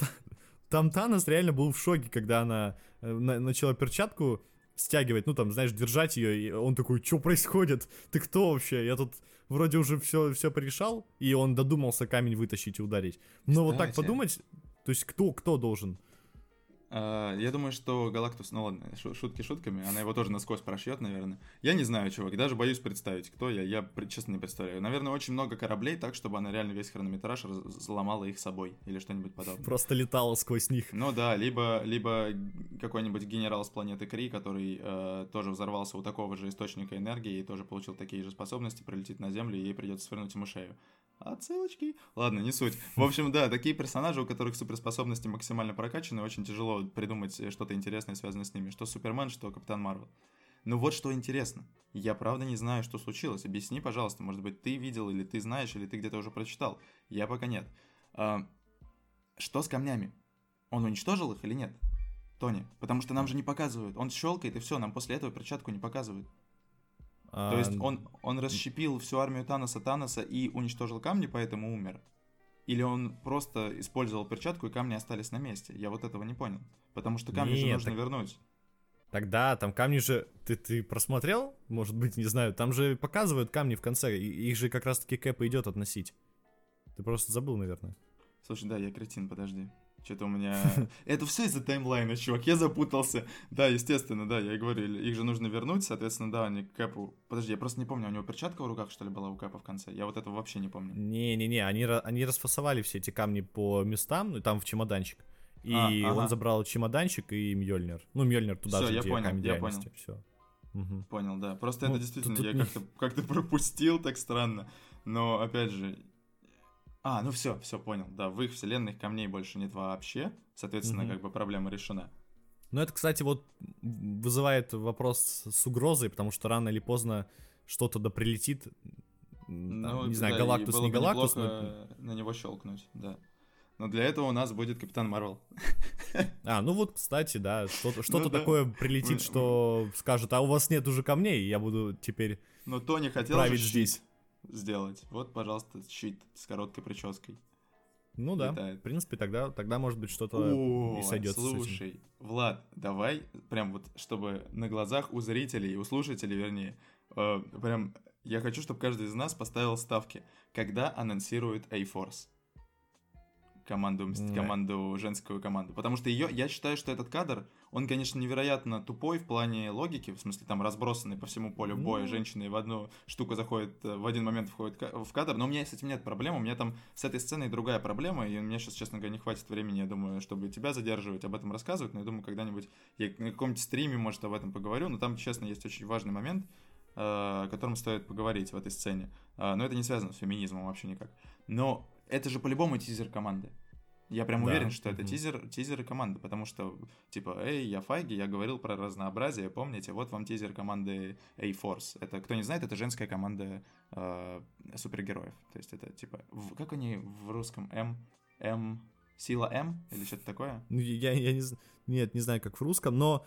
там Танос реально был в шоке, когда она э, начала перчатку стягивать, ну там, знаешь, держать ее, и он такой, что происходит? Ты кто вообще? Я тут вроде уже все, все порешал, и он додумался камень вытащить и ударить. Но вот так подумать, то есть кто, кто должен? А, я думаю, что Галактус, ну ладно, шутки шутками, она его тоже насквозь прошьет, наверное. Я не знаю, чувак, даже боюсь представить, кто я, я честно не представляю. Наверное, очень много кораблей, так, чтобы она реально весь хронометраж взломала их собой или что-нибудь подобное. Просто летала сквозь них. Ну да, либо, либо какой-нибудь генерал с планеты Кри, который э, тоже взорвался у такого же источника энергии и тоже получил такие же способности, прилетит на Землю, и ей придется свернуть ему шею. Отсылочки. Ладно, не суть. В общем, да, такие персонажи, у которых суперспособности максимально прокачаны, очень тяжело придумать э, что-то интересное, связанное с ними. Что Супермен, что Капитан Марвел. Но вот что интересно. Я правда не знаю, что случилось. Объясни, пожалуйста. Может быть, ты видел, или ты знаешь, или ты где-то уже прочитал. Я пока нет. А, что с камнями? Он уничтожил их или нет? Тони, потому что нам же не показывают. Он щелкает, и все, нам после этого перчатку не показывают. А... То есть он, он расщепил всю армию Таноса Таноса и уничтожил камни, поэтому умер? Или он просто использовал перчатку, и камни остались на месте? Я вот этого не понял. Потому что камни Нет, же нужно так... вернуть. Тогда там камни же... Ты, ты просмотрел? Может быть, не знаю. Там же показывают камни в конце. Их же как раз-таки Кэп идет относить. Ты просто забыл, наверное. Слушай, да, я кретин, подожди. Что-то у меня... Это все из-за таймлайна, чувак, я запутался. Да, естественно, да, я и говорю, их же нужно вернуть, соответственно, да, они Кэпу... Подожди, я просто не помню, у него перчатка в руках, что ли, была у Кэпа в конце? Я вот этого вообще не помню. Не-не-не, они, они расфасовали все эти камни по местам, ну, там в чемоданчик. И а, ага. он забрал чемоданчик и Мьёльнир. Ну, Мьёльнир туда Всё, же, я где понял, камень я понял. Все. Угу. Понял, да. Просто ну, это действительно, тут, я как-то как пропустил так странно. Но, опять же, а, ну все, все понял. Да, в их вселенных камней больше нет вообще. Соответственно, угу. как бы проблема решена. Ну, это, кстати, вот вызывает вопрос с угрозой, потому что рано или поздно что-то да прилетит. Ну, не знаю, да, Галактус, не Галактус. Но... на него щелкнуть, да. Но для этого у нас будет Капитан Марвел. А, ну вот, кстати, да, что-то что ну, такое да. прилетит, что скажет, а у вас нет уже камней, я буду теперь Но Тони хотел править здесь сделать. Вот, пожалуйста, щит с короткой прической. Ну да, летает. в принципе, тогда, тогда может быть что-то и сойдет. Слушай, Влад, давай, прям вот, чтобы на глазах у зрителей, у слушателей, вернее, э, прям, я хочу, чтобы каждый из нас поставил ставки, когда анонсирует A-Force. Команду, Да. команду, женскую команду. Потому что ее, я считаю, что этот кадр, он, конечно, невероятно тупой в плане логики, в смысле там разбросанный по всему полю боя, Ну. женщины в одну штуку заходит, э, в один момент входит в кадр, но у меня с этим нет проблем, у меня там с этой сценой другая проблема, и у меня сейчас, честно говоря, не хватит времени, я думаю, чтобы тебя задерживать, об этом рассказывать, но я думаю, когда-нибудь я на каком-нибудь стриме, может, об этом поговорю, но там, честно, есть очень важный момент, э, о котором стоит поговорить в этой сцене. А, Но это не связано с феминизмом вообще никак. Но это же по-любому тизер команды. Я прям Да, уверен, что это тизер, тизеры команды, потому что, типа, эй, я Файги, я говорил про разнообразие, помните, вот вам тизер команды A-Force. Это, кто не знает, это женская команда э, супергероев. То есть это, типа, в- как они в русском? М? М? Сила М? Или что-то такое? Ну, я, я не, з- нет, не знаю, как в русском, но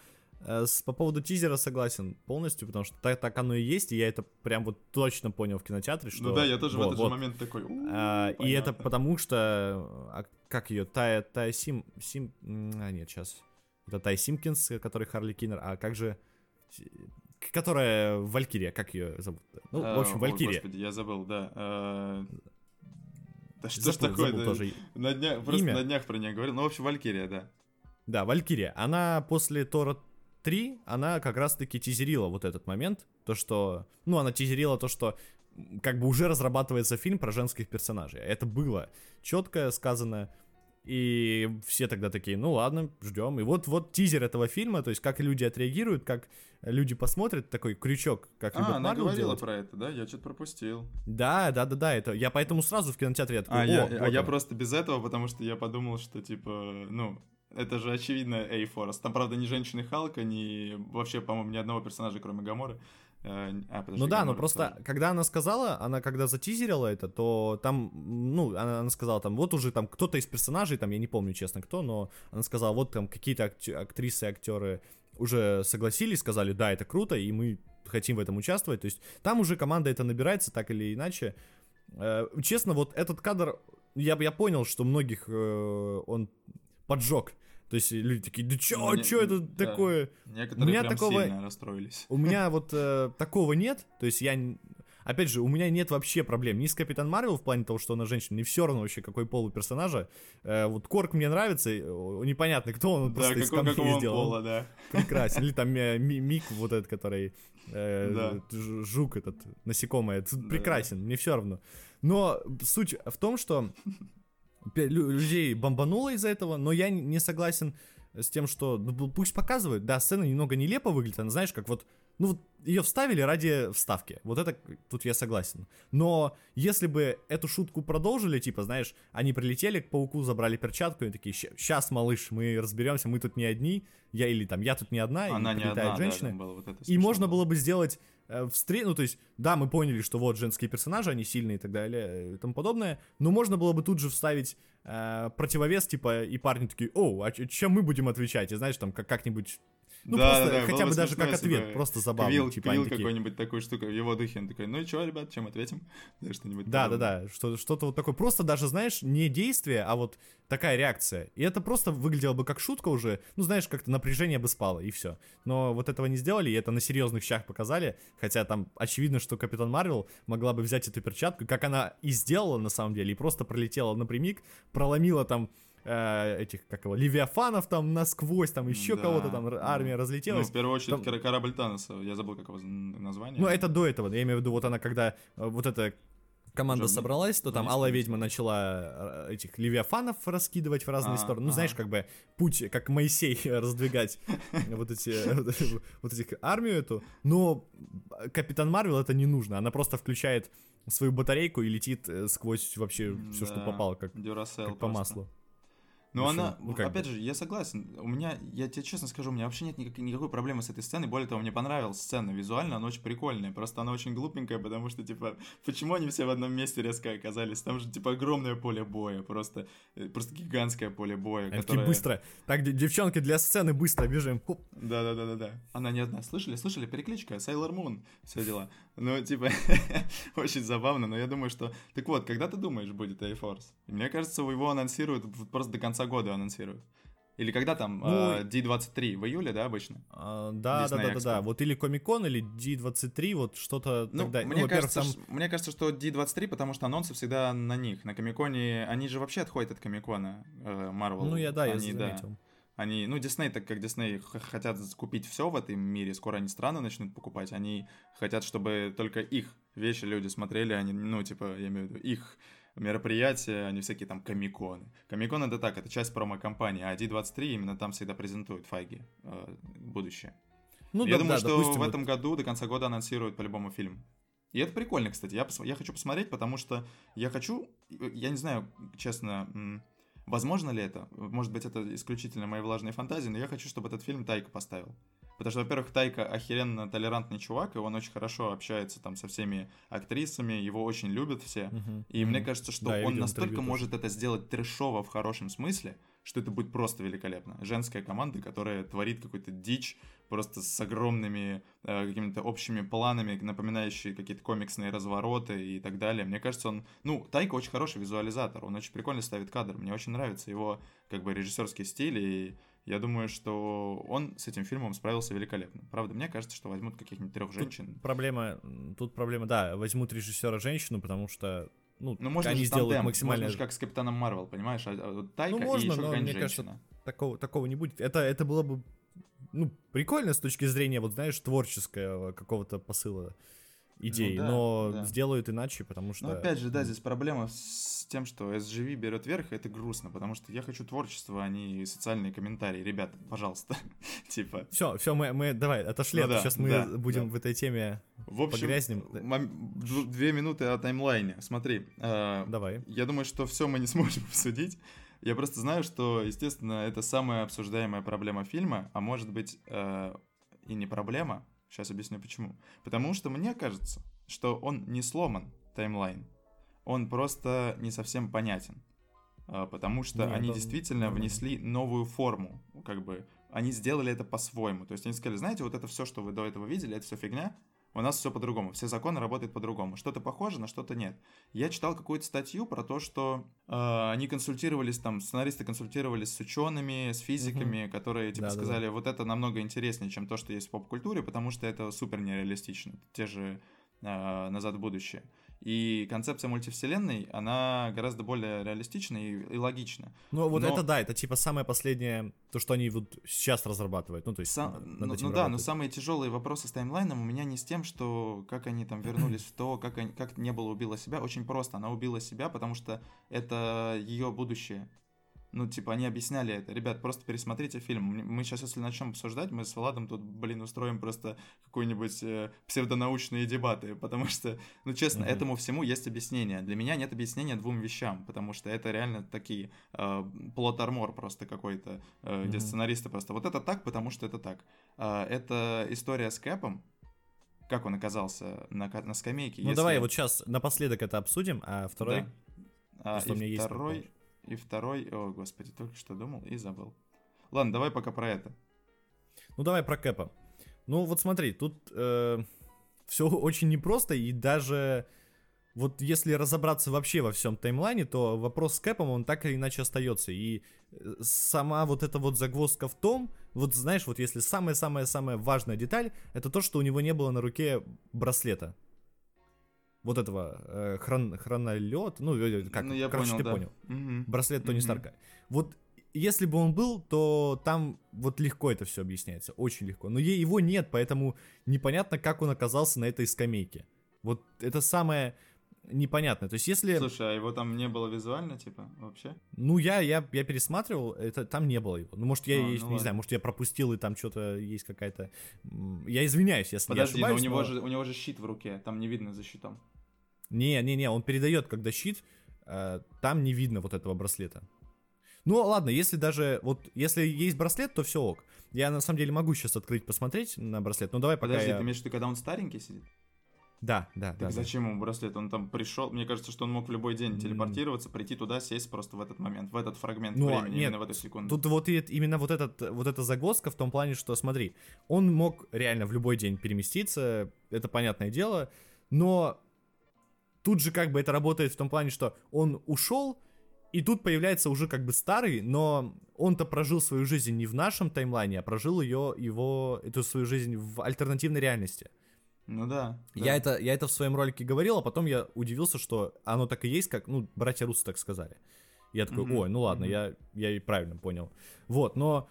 по поводу тизера согласен полностью, потому что так, так оно и есть, и я это прям вот точно понял в кинотеатре, что... ну да, я тоже в вот, этот вот. же момент такой. «У, А, и это понятно». потому что, а, как ее, Тая, Тая Сим, Сим, а нет, сейчас, это Тай Симкинс, который Харли Киннер, а как же, которая Валькирия, как ее зовут? Ну, А, в общем, ой, Валькирия. Господи, я забыл, да. Э, Да что ж Забыл- такое? забыл тоже. На днях, просто Имя. на днях про нее говорил. Ну, в общем, Валькирия, да. Да, Валькирия. Она после Тора 3, она как раз-таки тизерила вот этот момент. То, что... Ну, она тизерила то, что как бы уже разрабатывается фильм про женских персонажей. Это было четко сказано. И все тогда такие, ну ладно, ждем. И вот, вот тизер этого фильма, то есть как люди отреагируют, как люди посмотрят, такой крючок, как А, любят она Marvel говорила делать. про это, да? Я что-то пропустил. Да, да, да, да, это я поэтому сразу в кинотеатре я такой, А, «О, я, а я оно». просто без этого, потому что я подумал, что, типа, ну, это же очевидно A-Force. Там, правда, ни женщины Халка, ни вообще, по-моему, ни одного персонажа, кроме Гаморы. Э, а, подожди, Ну да, но просто, тоже. когда она сказала, она когда затизерила это, то там, ну, она, она сказала там, вот уже там кто-то из персонажей, там, я не помню, честно, кто, но она сказала, вот там какие-то акт- актрисы, актеры уже согласились, сказали, да, это круто, и мы хотим в этом участвовать, то есть там уже команда это набирается так или иначе. Э, честно, вот этот кадр, я, я понял, что многих э, он поджег, то есть люди такие, да чё, Ну, чё это да. такое? Некоторые у меня прям такого- сильно расстроились. У меня вот э, такого нет. То есть я... Опять же, у меня нет вообще проблем ни с Капитан Марвел в плане того, что она женщина, не все равно вообще, какой пол у персонажа. Э, вот Корк мне нравится, непонятно, кто он, он Да, просто из какого, камней какого. Он пола, да. Прекрасен. Или там э, Ми- Мик вот этот, который э, Да. жук этот, насекомое. Это Да. Прекрасен, мне все равно. Но суть в том, что людей бомбануло из-за этого, но я не согласен с тем, что ну, пусть показывают. Да, сцена немного нелепо выглядит, она, знаешь, как вот, ну вот ее вставили ради вставки. Вот это тут я согласен. Но если бы эту шутку продолжили, типа, знаешь, они прилетели к пауку, забрали перчатку и такие, сейчас, малыш, мы разберемся, мы тут не одни, я или там, я тут не одна, и Она не прилетает одна, да, женщина. там было вот это И можно было бы сделать э, встре... Ну, то есть, да, мы поняли, что вот женские персонажи, они сильные и так далее и тому подобное, но можно было бы тут же вставить э, противовес, типа, и парни такие, о, а чем мы будем отвечать? И знаешь, там, как- как-нибудь... Ну, Да, просто да, да, хотя бы даже как ответ, бы просто забавно. Квилл, типа, Квилл такие, какой-нибудь такую штуку, в его духе, он такой, ну и что, ребят, чем ответим? Да, что-нибудь Да, да, да, что, что-то вот такое. Просто даже, знаешь, не действие, а вот такая реакция. И это просто выглядело бы как шутка уже. Ну, знаешь, как-то напряжение бы спало, и все. Но вот этого не сделали, и это на серьезных щах показали. Хотя там очевидно, что Капитан Марвел могла бы взять эту перчатку, как она и сделала на самом деле, и просто пролетела напрямик, проломила там э, этих, как его, левиафанов там насквозь, там еще Да, кого-то там, р- да. армия Ну, разлетелась. в первую очередь, Там- кора- корабль Таноса, я забыл, как его название. Ну, это до этого, я имею в виду, вот она, когда э, вот эта команда Уже собралась, то там Алая Ведьма начала э, этих левиафанов раскидывать в разные А, стороны. Ну, знаешь, ага. как бы путь, как Моисей, раздвигать вот эти, вот этих армию эту. Но Капитан Марвел это не нужно, она просто включает свою батарейку и летит э, сквозь вообще все, что попало, как, как по маслу. Ну, В общем, она, ну, опять бы. же, я согласен. У меня, я тебе честно скажу, у меня вообще нет никак- никакой проблемы с этой сценой. Более того, мне понравилась сцена визуально, она очень прикольная. Просто она очень глупенькая, потому что, типа, почему они все в одном месте резко оказались? Там же, типа, огромное поле боя, просто, э, просто гигантское поле боя, Они такие которое... быстро. Так, де- девчонки, для сцены быстро бежим. Да-да-да-да-да. Она не одна. Слышали? Слышали? Перекличка. Sailor Moon. Все дела. Ну, типа, очень забавно, но я думаю, что... Так вот, когда ты думаешь, будет A-Force? Мне кажется, его анонсируют, просто до конца года анонсируют. Или когда там Ну, э, D23 в июле, да, обычно? А, да, да, Disney да, да, да. Вот или Комикон, или D23, вот что-то Ну, тогда. мне, во-первых, кажется, там- ш- мне кажется, что D23, потому что анонсы всегда на них. На Комиконе, они же вообще отходят от Комикона, э, Marvel. Ну, я, да, я они, да, заметил. Они, ну, Дисней, так как Дисней хотят купить все в этом мире, скоро они страны начнут покупать, они хотят, чтобы только их вещи люди смотрели, они, ну, типа, я имею в виду, их мероприятия, не всякие там комиконы. Комикон это так, это часть промо-компании, а D23 именно там всегда презентует Файги э, будущее. Ну, я да, думаю, да, что допустим, в вот- этом году до конца года анонсируют по-любому фильм. И это прикольно, кстати. Я, пос- я хочу посмотреть, потому что я хочу, я не знаю, честно, возможно ли это. Может быть, это исключительно мои влажные фантазии, но я хочу, чтобы этот фильм Тайка поставил. Потому что, во-первых, Тайка охеренно толерантный чувак, и он очень хорошо общается там со всеми актрисами, его очень любят все. Мгм, И мгм. мне кажется, что Да, он настолько может это сделать трешово в хорошем смысле, что это будет просто великолепно. Женская команда, которая творит какую-то дичь, просто с огромными э, какими-то общими планами, напоминающие какие-то комиксные развороты и так далее. Мне кажется, он... Ну, Тайка очень хороший визуализатор, он очень прикольно ставит кадр. Мне очень нравится его как бы режиссерский стиль, и я думаю, что он с этим фильмом справился великолепно. Правда, мне кажется, что возьмут каких-нибудь трех женщин. Проблема, м, тут проблема, да, возьмут режиссера женщину, потому что, ну, Ну, можно они сделают тандем, максимально... можно же как с Капитаном Марвел, понимаешь? А, а Тайка Ну, можно, и еще но мне кажется, женщина. такого, такого не будет. Это, это было бы, ну, прикольно с точки зрения, вот знаешь, творческого какого-то посыла идей, Ну да, но да. сделают иначе, потому что... Ну, опять же, да, здесь проблема с тем, что SGV берет верх, и это грустно, потому что я хочу творчество, а не социальные комментарии. Ребята, пожалуйста, типа. Все, все, мы, мы, давай, отошли, Ну а да, сейчас мы да, будем да. в этой теме В общем, погрязнем. мом- дв- две минуты о таймлайне. Смотри, э, Давай. я думаю, что все мы не сможем обсудить. Я просто знаю, что, естественно, это самая обсуждаемая проблема фильма, а может быть э, и не проблема. Сейчас объясню почему. Потому что мне кажется, что он не сломан, таймлайн. Он просто не совсем понятен. А, Потому что Не, они это действительно нормально. внесли новую форму. Как бы они сделали это по-своему. То есть они сказали, знаете, вот это все, что вы до этого видели, это все фигня. У нас все по-другому. Все законы работают по-другому. Что-то похоже, на что-то нет. Я читал какую-то статью про то, что э, они консультировались, там, сценаристы консультировались с учеными, с физиками, которые, типа, Да-да-да. сказали, вот это намного интереснее, чем то, что есть в поп-культуре, потому что это супер нереалистично. Те же э, «Назад в будущее». И концепция мультивселенной, она гораздо более реалистична и, и логична. Ну, вот Но- это да, это типа самое последнее, то, что они вот сейчас разрабатывают. Ну, то есть, Сам- ну, ну да, но самые тяжелые вопросы с таймлайном у меня не с тем, что как они там вернулись в то, как, они, как не было убила себя. Очень просто. Она убила себя, потому что это ее будущее. Ну, типа, они объясняли это. Ребят, просто пересмотрите фильм. Мы сейчас, если начнем обсуждать, мы с Владом тут, блин, устроим просто какой-нибудь э, псевдонаучные дебаты. Потому что, ну, честно, Мгм. этому всему есть объяснение. Для меня нет объяснения двум вещам, потому что это реально такие э, плот-армор просто какой-то, э, где Мгм. сценаристы просто вот это так, потому что это так. А, это история с Кэпом, как он оказался на, на скамейке. Ну, если- давай вот сейчас напоследок это обсудим, а второй... Да. А, и есть второй, вопрос. И второй, о, господи, только что думал и забыл. Ладно, давай пока про это. Ну, давай про Кэпа. Ну, вот смотри, тут все очень непросто, и даже вот если разобраться вообще во всем таймлайне, то вопрос с Кэпом, он так или иначе остается. И э, сама вот эта вот загвоздка в том, вот знаешь, вот если самая-самая-самая важная деталь, это то, что у него не было на руке браслета. Вот этого э, хрон, хронолет, ну, э, как, ну, я короче, понял, ты да. понял. Мгм. Браслет Тони Мгм. Старка. Вот если бы он был, то там вот легко это все объясняется, очень легко. Но его нет, поэтому непонятно, как он оказался на этой скамейке. Вот это самое непонятное. То есть если... Слушай, а его там не было визуально, типа, вообще? Ну, я, я, я пересматривал, это там не было его. Ну, может, я, А, есть- ну не ладно. знаю, может, я пропустил, и там что-то есть какая-то... Я извиняюсь, если Подожди, я но у ошибаюсь, него, но- же, у него же щит в руке, там не видно за щитом. Не, не, не, он передает, когда щит, э, там не видно вот этого браслета. Ну ладно, если даже вот если есть браслет, то все ок. Я на самом деле могу сейчас открыть, посмотреть на браслет. Ну давай пока Подожди, я... ты имеешь в виду, когда он старенький сидит? Да, да, Так да. да. зачем ему браслет? Он там пришел. Мне кажется, что он мог в любой день телепортироваться, прийти туда, сесть просто в этот момент, в этот фрагмент Ну, а, времени, нет, именно в эту секунду. Тут вот и- именно вот, этот, вот эта загвоздка в том плане, что, смотри, он мог реально в любой день переместиться, это понятное дело, но тут же как бы это работает в том плане, что он ушел, И тут появляется уже как бы старый, но он-то прожил свою жизнь не в нашем таймлайне, а прожил ее, его, эту свою жизнь в альтернативной реальности. Ну да. Я, да. это, я это в своем ролике говорил, а потом я удивился, что оно так и есть, как, ну, братья Русы так сказали. Я такой, Мгм, ой, ну ладно, мгм. я, я и правильно понял. Вот, но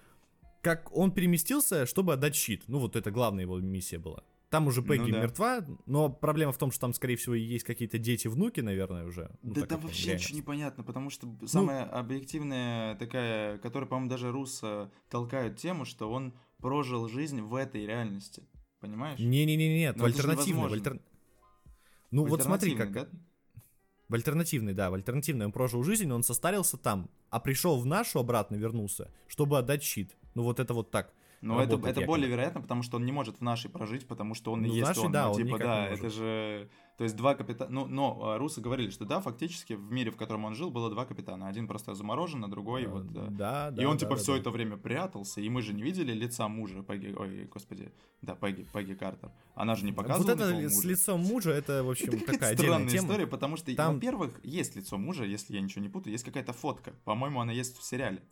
как он переместился, чтобы отдать щит. Ну, вот это главная его миссия была. Там уже Пегги Ну да. мертва, но проблема в том, что там, скорее всего, есть какие-то дети, внуки, наверное, уже. Ну, да там вообще реально. ничего не понятно, потому что б- самая объективная такая, которая, по-моему, даже Руссо толкают тему, что он прожил жизнь в этой реальности. Понимаешь? Не-не-не, нет, Но в альтернативной. в альтер- Ну, вот смотри, как... Да? В альтернативной, да, в альтернативной он прожил жизнь, он состарился там, а пришел в нашу обратно, вернулся, чтобы отдать щит. Ну, вот это вот так. Но это, работает это якобы. более вероятно, потому что он не может в нашей прожить, потому что он Ну, есть нашей, он. да, ну, он типа, никак да, это же... То есть два капитана... Ну, но а, русы говорили, что да, фактически в мире, в котором он жил, было два капитана. Один просто заморожен, а другой вот... Э, э, Да, да. и он, да, типа, да, все да. это время прятался, и мы же не видели лица мужа, Пегги, ой, господи, да, Пегги, Пегги Картер. Она же не показывала Вот это никакого с мужа. лицом мужа, это, в общем, Это такая странная тема. история, потому что, Там- во-первых, есть лицо мужа, если я ничего не путаю, есть какая-то фотка. По-моему, она есть в сериале.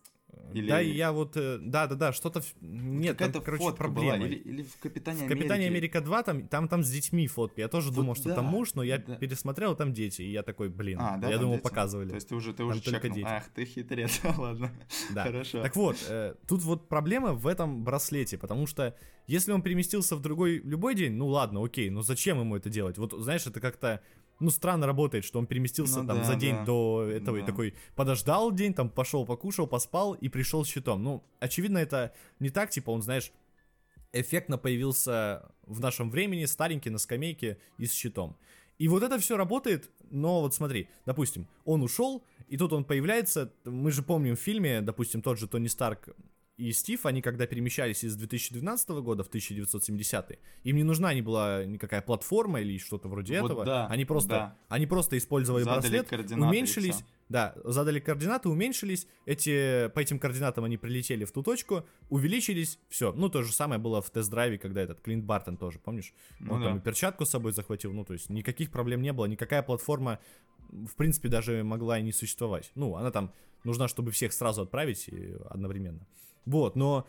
Или- Да, я вот, э, да-да-да, что-то... в- Нет, там, Какая-то короче, фотка проблема. была. Или, или в Капитане В Капитане Америки. Америка 2 там, там, там с детьми фотки. Я тоже Вот думал, что там да, муж, но я да. пересмотрел, там дети. И я такой, блин, А, да, я там думал, дети? показывали. То есть ты уже, ты Там уже только чекнул. дети. Ах, ты хитрец, ладно. Да. Хорошо. Так вот, э, тут вот проблема в этом браслете, потому что если он переместился в другой любой день, ну ладно, окей, но зачем ему это делать? Вот знаешь, это как-то ну странно работает, что он переместился Ну там да, за день да. до этого и Да. такой подождал день, там пошел покушал, поспал и пришел с щитом. Ну очевидно это не так, типа он знаешь эффектно появился в нашем времени старенький на скамейке и с щитом. И вот это все работает, но вот смотри, допустим, он ушел, и тут он появляется, мы же помним в фильме, допустим, тот же Тони Старк и Стив, они когда перемещались из 2012 года в 1970 им не нужна не была никакая платформа или что-то вроде Вот этого, да, они просто, да. они просто использовали Задали браслет, уменьшились, да, задали координаты, уменьшились, эти, по этим координатам они прилетели в ту точку, увеличились, все. Ну, то же самое было в тест-драйве, когда этот Клинт Бартон тоже, помнишь? Ну Он там да. и перчатку с собой захватил, ну, то есть никаких проблем не было, никакая платформа, в принципе, даже могла и не существовать. Ну, она там нужна, чтобы всех сразу отправить одновременно. Вот, но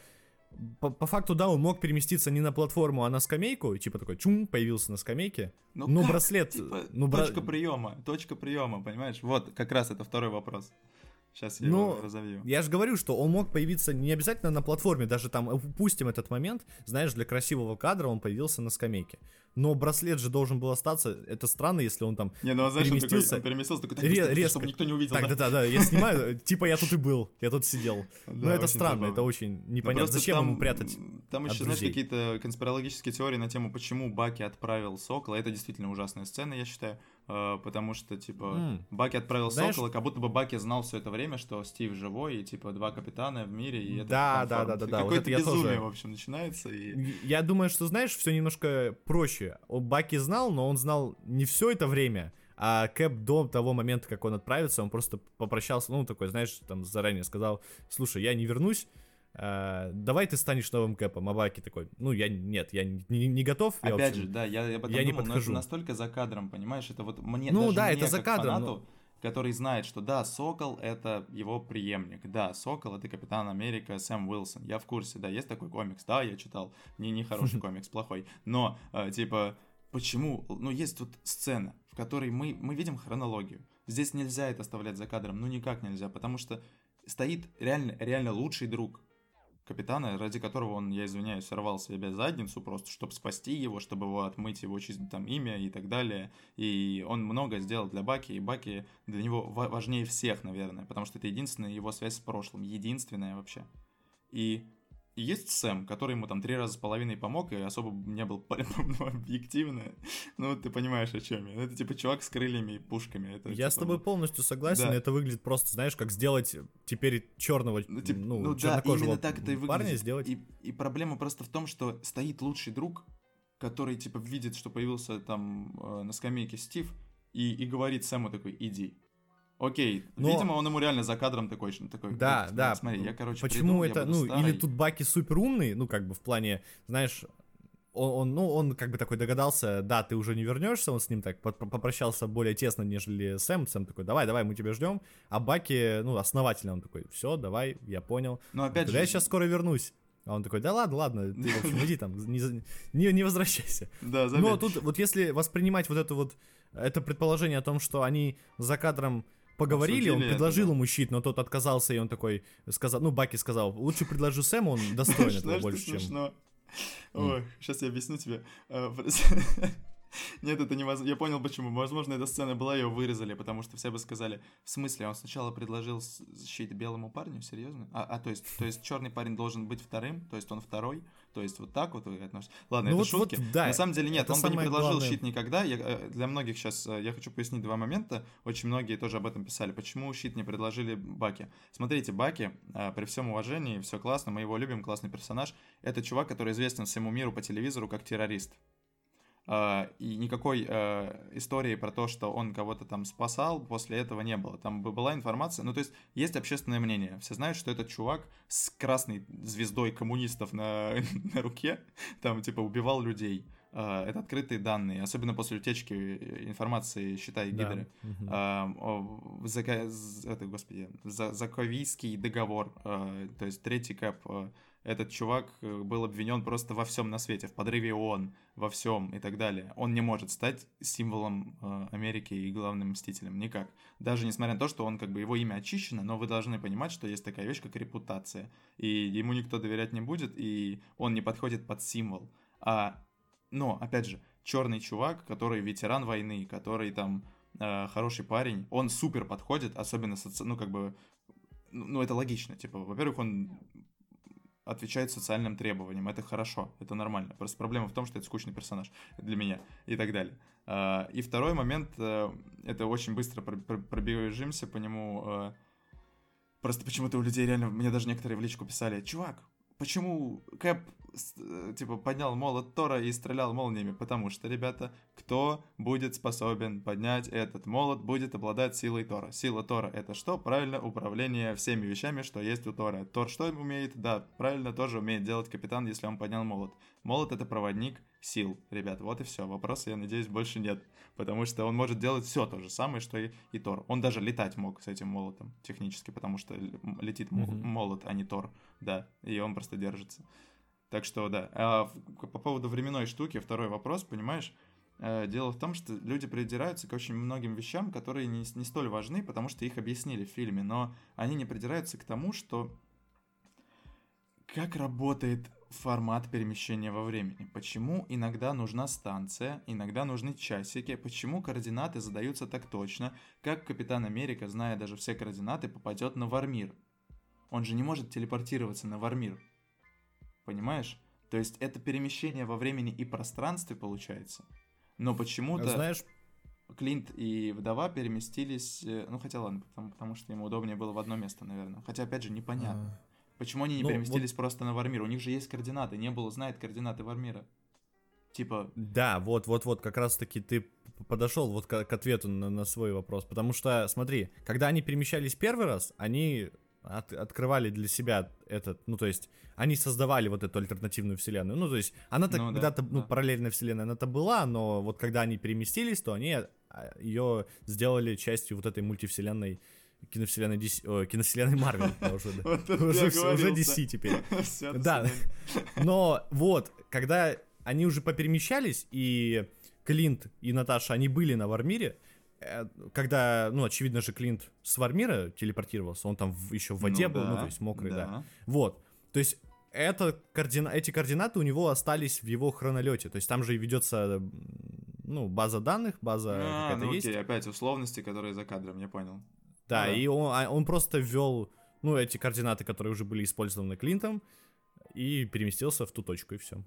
по, по факту, да, он мог переместиться не на платформу, а на скамейку, и типа такой чум, появился на скамейке. Ну Ну, как? браслет, Типа, ну, бра- точка приема, точка приема, понимаешь? Вот, как раз это второй вопрос. Сейчас я Ну, его разовью. Я же говорю, что он мог появиться не обязательно на платформе, даже там упустим этот момент, знаешь, для красивого кадра он появился на скамейке. Но браслет же должен был остаться. Это странно, если он там Не, ну он, знаешь, он такой, переместился. он переместился, такой, так, Ре- быстрее, резко. чтобы никто не увидел. Так, да? да, да, я снимаю, типа я тут и был, я тут сидел. Но это странно, это очень Ну, непонятно. Зачем ему прятать? Там еще, знаешь, какие-то конспирологические теории на тему, почему Баки отправил Сокола. Это действительно ужасная сцена, я считаю. Э, Потому что, типа, М. Баки отправил Знаешь- Сокола, как будто бы Баки знал все это время, что Стив живой, и, типа, два капитана в мире, и это Да, да, да, да, да, вот Какое-то я безумие, тоже- в общем, начинается. И... Я думаю, что, знаешь, все немножко проще. Баки знал, но он знал не все это время, а Кэп до того момента, как он отправится, он просто попрощался, ну, такой, знаешь, там заранее сказал, слушай, я не вернусь, а, давай ты станешь новым Кэпом, а Баки такой, ну, я нет, я не, не- не готов. я, Опять общем, же, да, я об этом я не думал, но подхожу. это настолько за кадром, понимаешь? Это вот мне, Ну даже да, мне, это за кадром, фанату, который знает, что да, Сокол — это его преемник, да, Сокол — это Капитан Америка Сэм Уилсон, я в курсе, да, есть такой комикс, да, я читал, не, не хороший комикс, плохой, но, э, типа, почему, ну, есть тут сцена, в которой мы, мы видим хронологию, здесь нельзя это оставлять за кадром, ну, никак нельзя, потому что стоит реально, реально лучший друг капитана, ради которого он, я извиняюсь, сорвал себе задницу просто, чтобы спасти его, чтобы его отмыть его чисто там имя и так далее. И он много сделал для Баки, и Баки для него ва- важнее всех, наверное, потому что это единственная его связь с прошлым, единственная вообще. И, и есть Сэм, который ему там три раза с половиной помог, и особо не был ну, объективно. Ну, ты понимаешь, о чем я. Это типа чувак с крыльями и пушками. Это, Я с типа, тобой полностью согласен, Да. это выглядит просто, знаешь, как сделать теперь черного, Ну, типа, ну, ну да, именно так это и парня выглядит. сделать. И, и проблема просто в том, что стоит лучший друг, который, типа, видит, что появился там э, на скамейке Стив, и, и говорит Сэму такой, иди. Окей, Но- видимо, он ему реально за кадром такой, такой Да, «Вот, да. Смотри, я, короче, Почему приду, я это, ну, старый». или тут Баки супер умный, ну, как бы в плане, знаешь, он, он, ну, он как бы такой догадался, да, ты уже не вернешься, он с ним так попрощался более тесно, нежели Сэм. Сэм такой, давай, давай, мы тебя ждем. А Баки, ну, основательно он такой, все, давай, я понял. Но опять же... Я сейчас скоро вернусь. А он такой, да ладно, ладно, ты, в общем, иди там, не, не, не возвращайся. Да, заметь. Но тут вот если воспринимать вот это вот, это предположение о том, что они за кадром поговорили, он предложил это, ему щит, но тот отказался, и он такой сказал, ну, Баки сказал, лучше предложу Сэму, он достоин этого больше, чем... Ой, сейчас я объясню тебе. А, Нет, это невозможно. Я понял, почему. Возможно, эта сцена была, ее вырезали, потому что все бы сказали, в смысле, он сначала предложил защитить белому парню, серьезно? А, а то есть, то есть черный парень должен быть вторым, то есть он второй, то есть вот так вот вы относитесь. Ладно, ну это вот, шутки. Вот, да, На самом деле нет, он бы не предложил главное. щит никогда. Я, э, для многих сейчас э, я хочу пояснить два момента. Очень многие тоже об этом писали. Почему щит не предложили Баки? Смотрите, Баки, э, при всем уважении, все классно, мы его любим, классный персонаж. Это чувак, который известен всему миру по телевизору как террорист. Uh, и никакой uh, истории про то, что он кого-то там спасал, после этого не было. Там была информация, ну то есть есть общественное мнение. Все знают, что этот чувак с красной звездой коммунистов на, на руке, там типа убивал людей. Uh, это открытые данные, особенно после утечки информации, считай, да. Гидеры. Угу. Зака... Это, господи, Заковийский договор, то есть третий кэп этот чувак э, был обвинен просто во всем на свете, в подрыве ООН, во всем и так далее. Он не может стать символом э, Америки и главным мстителем, никак. Даже несмотря на то, что он как бы его имя очищено, но вы должны понимать, что есть такая вещь, как репутация. И ему никто доверять не будет, и он не подходит под символ. А, но, опять же, черный чувак, который ветеран войны, который там э, хороший парень, он супер подходит, особенно, соци... ну, как бы, ну, это логично, типа, во-первых, он отвечает социальным требованиям. Это хорошо, это нормально. Просто проблема в том, что это скучный персонаж для меня и так далее. А, и второй момент, э, это очень быстро пробежимся по нему. Э, просто почему-то у людей реально, мне даже некоторые в личку писали, чувак, почему Кэп типа, поднял молот Тора и стрелял молниями, потому что, ребята, кто будет способен поднять этот молот, будет обладать силой Тора. Сила Тора — это что? Правильно, управление всеми вещами, что есть у Тора. Тор что умеет? Да, правильно, тоже умеет делать капитан, если он поднял молот. Молот — это проводник сил, ребят, вот и все. Вопроса, я надеюсь, больше нет, потому что он может делать все то же самое, что и, и Тор. Он даже летать мог с этим молотом технически, потому что летит mm-hmm. молот, а не Тор, да, и он просто держится. Так что да. А по поводу временной штуки, второй вопрос, понимаешь? Э, дело в том, что люди придираются к очень многим вещам, которые не, не столь важны, потому что их объяснили в фильме, но они не придираются к тому, что как работает формат перемещения во времени, почему иногда нужна станция, иногда нужны часики, почему координаты задаются так точно, как Капитан Америка, зная даже все координаты, попадет на Вармир. Он же не может телепортироваться на Вармир. Понимаешь? То есть это перемещение во времени и пространстве получается. Но почему-то... Знаешь, Клинт и вдова переместились, э, ну хотя ладно, потому, потому что ему удобнее было в одно место, наверное. Хотя опять же непонятно. А... Почему они не ну, переместились вот... просто на Вармир? У них же есть координаты, не было знает координаты Вармира. Типа. Да, вот, вот, вот, как раз таки ты подошел вот к, к ответу на, на свой вопрос. Потому что, смотри, когда они перемещались первый раз, они от, открывали для себя этот, ну, то есть, они создавали вот эту альтернативную вселенную. Ну, то есть, она-то ну, когда-то, да, ну, да. параллельная вселенная, она-то была, но вот когда они переместились, то они а, ее сделали частью вот этой мультивселенной киновселенной DC, о, киновселенной Марвел уже, уже, уже DC теперь. да, но вот, когда они уже поперемещались, и Клинт и Наташа, они были на Вармире, когда, ну, очевидно же, Клинт с Вармира телепортировался, он там в, еще в воде ну, был, да, ну, то есть мокрый, да. да. Вот, то есть это координа... эти координаты у него остались в его хронолете, то есть там же ведется, ну, база данных, база а, какая-то ну, есть. Окей, опять условности, которые за кадром, я понял. Да, ну, да. и он, а, он просто ввел, ну, эти координаты, которые уже были использованы Клинтом, и переместился в ту точку, и все.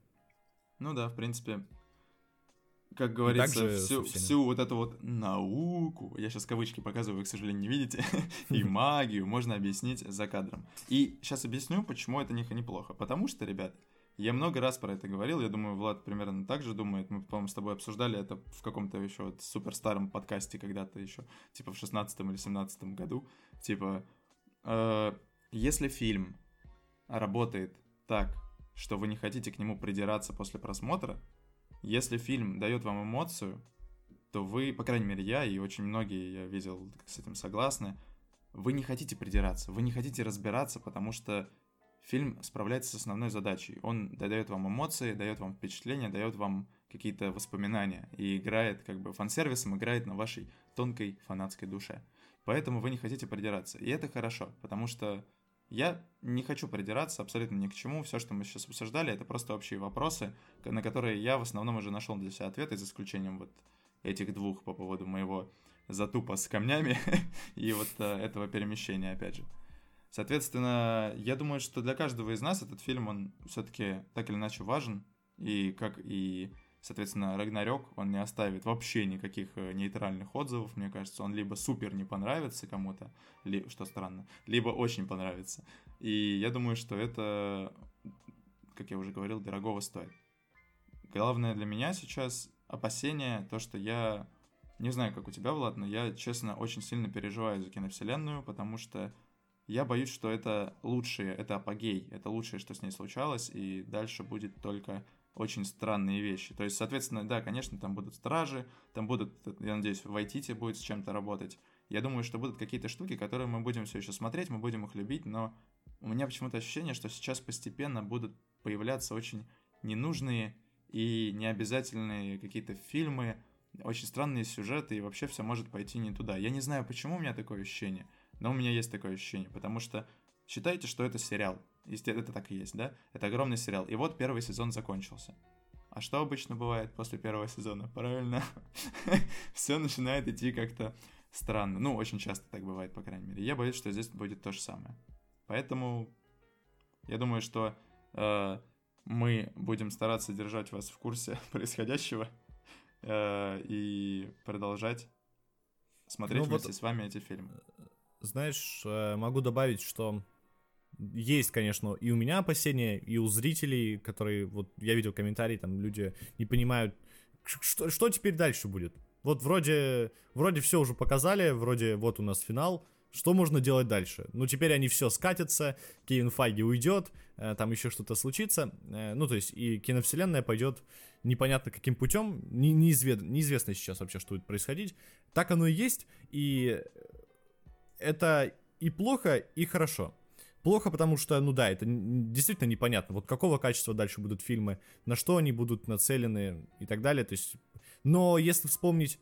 Ну да, в принципе, как говорится, всю, всю вот эту вот науку, я сейчас кавычки показываю, вы, к сожалению, не видите, и магию можно объяснить за кадром. И сейчас объясню, почему это не неплохо. Потому что, ребят, я много раз про это говорил, я думаю, Влад примерно так же думает. Мы, по-моему, с тобой обсуждали это в каком-то еще вот супер старом подкасте когда-то еще, типа в 16 или 17 году. Типа, э, если фильм работает так, что вы не хотите к нему придираться после просмотра, если фильм дает вам эмоцию, то вы, по крайней мере, я и очень многие, я видел, с этим согласны, вы не хотите придираться, вы не хотите разбираться, потому что фильм справляется с основной задачей. Он дает вам эмоции, дает вам впечатления, дает вам какие-то воспоминания и играет, как бы фан-сервисом играет на вашей тонкой фанатской душе. Поэтому вы не хотите придираться. И это хорошо, потому что я не хочу придираться абсолютно ни к чему. Все, что мы сейчас обсуждали, это просто общие вопросы, на которые я в основном уже нашел для себя ответы, за исключением вот этих двух по поводу моего затупа с камнями и вот э, этого перемещения, опять же. Соответственно, я думаю, что для каждого из нас этот фильм, он все-таки так или иначе важен, и как и, соответственно, Рагнарёк, он не оставит вообще никаких э, нейтральных отзывов, мне кажется, он либо супер не понравится кому-то, ли, что странно, либо очень понравится. И я думаю, что это, как я уже говорил, дорогого стоит. Главное для меня сейчас опасение, то, что я не знаю, как у тебя, Влад, но я, честно, очень сильно переживаю за киновселенную, потому что я боюсь, что это лучшее, это апогей, это лучшее, что с ней случалось, и дальше будет только очень странные вещи. То есть, соответственно, да, конечно, там будут стражи, там будут, я надеюсь, в Вайтите будет с чем-то работать. Я думаю, что будут какие-то штуки, которые мы будем все еще смотреть, мы будем их любить, но у меня почему-то ощущение, что сейчас постепенно будут появляться очень ненужные и необязательные какие-то фильмы, очень странные сюжеты, и вообще все может пойти не туда. Я не знаю, почему у меня такое ощущение, но у меня есть такое ощущение, потому что считайте, что это сериал. Это так и есть, да? Это огромный сериал. И вот первый сезон закончился. А что обычно бывает после первого сезона? Правильно, все начинает идти как-то странно. Ну, очень часто так бывает, по крайней мере. Я боюсь, что здесь будет то же самое. Поэтому я думаю, что э, мы будем стараться держать вас в курсе происходящего э, и продолжать смотреть ну, вместе вот, с вами эти фильмы. Знаешь, э, могу добавить, что есть, конечно, и у меня опасения, и у зрителей, которые, вот я видел комментарии, там люди не понимают, что, что теперь дальше будет. Вот вроде, вроде все уже показали, вроде вот у нас финал, что можно делать дальше? Ну, теперь они все скатятся, Кевин Файги уйдет, э, там еще что-то случится. Э, ну, то есть, и киновселенная пойдет непонятно каким путем, не, неизвед, неизвестно сейчас вообще, что будет происходить. Так оно и есть, и это и плохо, и хорошо. Плохо, потому что, ну да, это действительно непонятно, вот какого качества дальше будут фильмы, на что они будут нацелены и так далее. То есть, но если вспомнить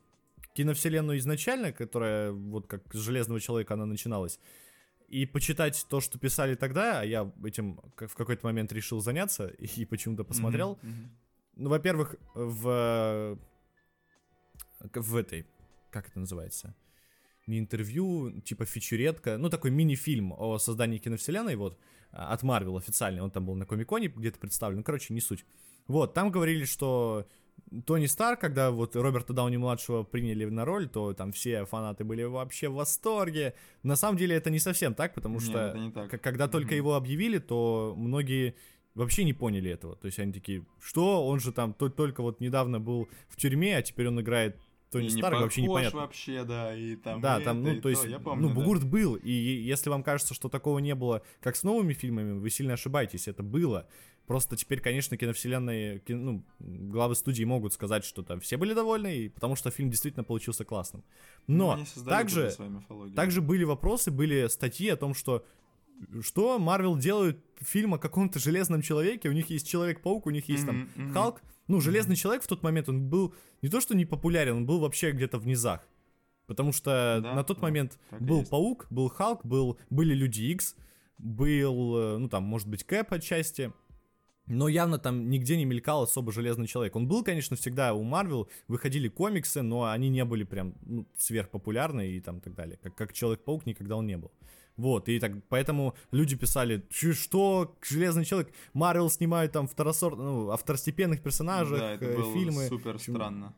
киновселенную изначально, которая вот как с Железного Человека она начиналась, и почитать то, что писали тогда, а я этим в какой-то момент решил заняться и почему-то посмотрел. Mm-hmm, mm-hmm. Ну, во-первых, в в этой, как это называется, не интервью, типа фичуретка, ну такой мини-фильм о создании киновселенной, вот, от Марвел официальный, он там был на Комиконе где-то представлен, ну, короче, не суть. Вот, там говорили, что Тони Стар, когда вот Роберта Дауни-младшего приняли на роль, то там все фанаты были вообще в восторге. На самом деле это не совсем так, потому Нет, что не так. когда mm-hmm. только его объявили, то многие вообще не поняли этого. То есть они такие, что? Он же там только вот недавно был в тюрьме, а теперь он играет Тони и Старк, не вообще непонятно. вообще, да, и там... Да, и там, это, ну, то есть, то, помню, ну, Бугурт да. был, и если вам кажется, что такого не было, как с новыми фильмами, вы сильно ошибаетесь, это было. Просто теперь, конечно, киновселенные, ну, главы студии могут сказать, что там все были довольны, потому что фильм действительно получился классным. Но ну, также, также были вопросы, были статьи о том, что что Марвел делают фильм о каком-то железном человеке, у них есть Человек-паук, у них есть там mm-hmm, Халк. Ну, Железный человек в тот момент, он был не то что не популярен, он был вообще где-то в низах. Потому что да, на тот да, момент был Паук, был Халк, был, были Люди Икс, был, э, ну там, может быть, Кэп отчасти. Но явно там нигде не мелькал особо Железный Человек. Он был, конечно, всегда у Марвел, выходили комиксы, но они не были прям ну, сверхпопулярны и там так далее. Как, как Человек-паук никогда он не был. Вот, и так, поэтому люди писали, что, Железный Человек, Марвел снимают там второсорт, ну, второстепенных персонажах, да, это э, было фильмы. супер странно.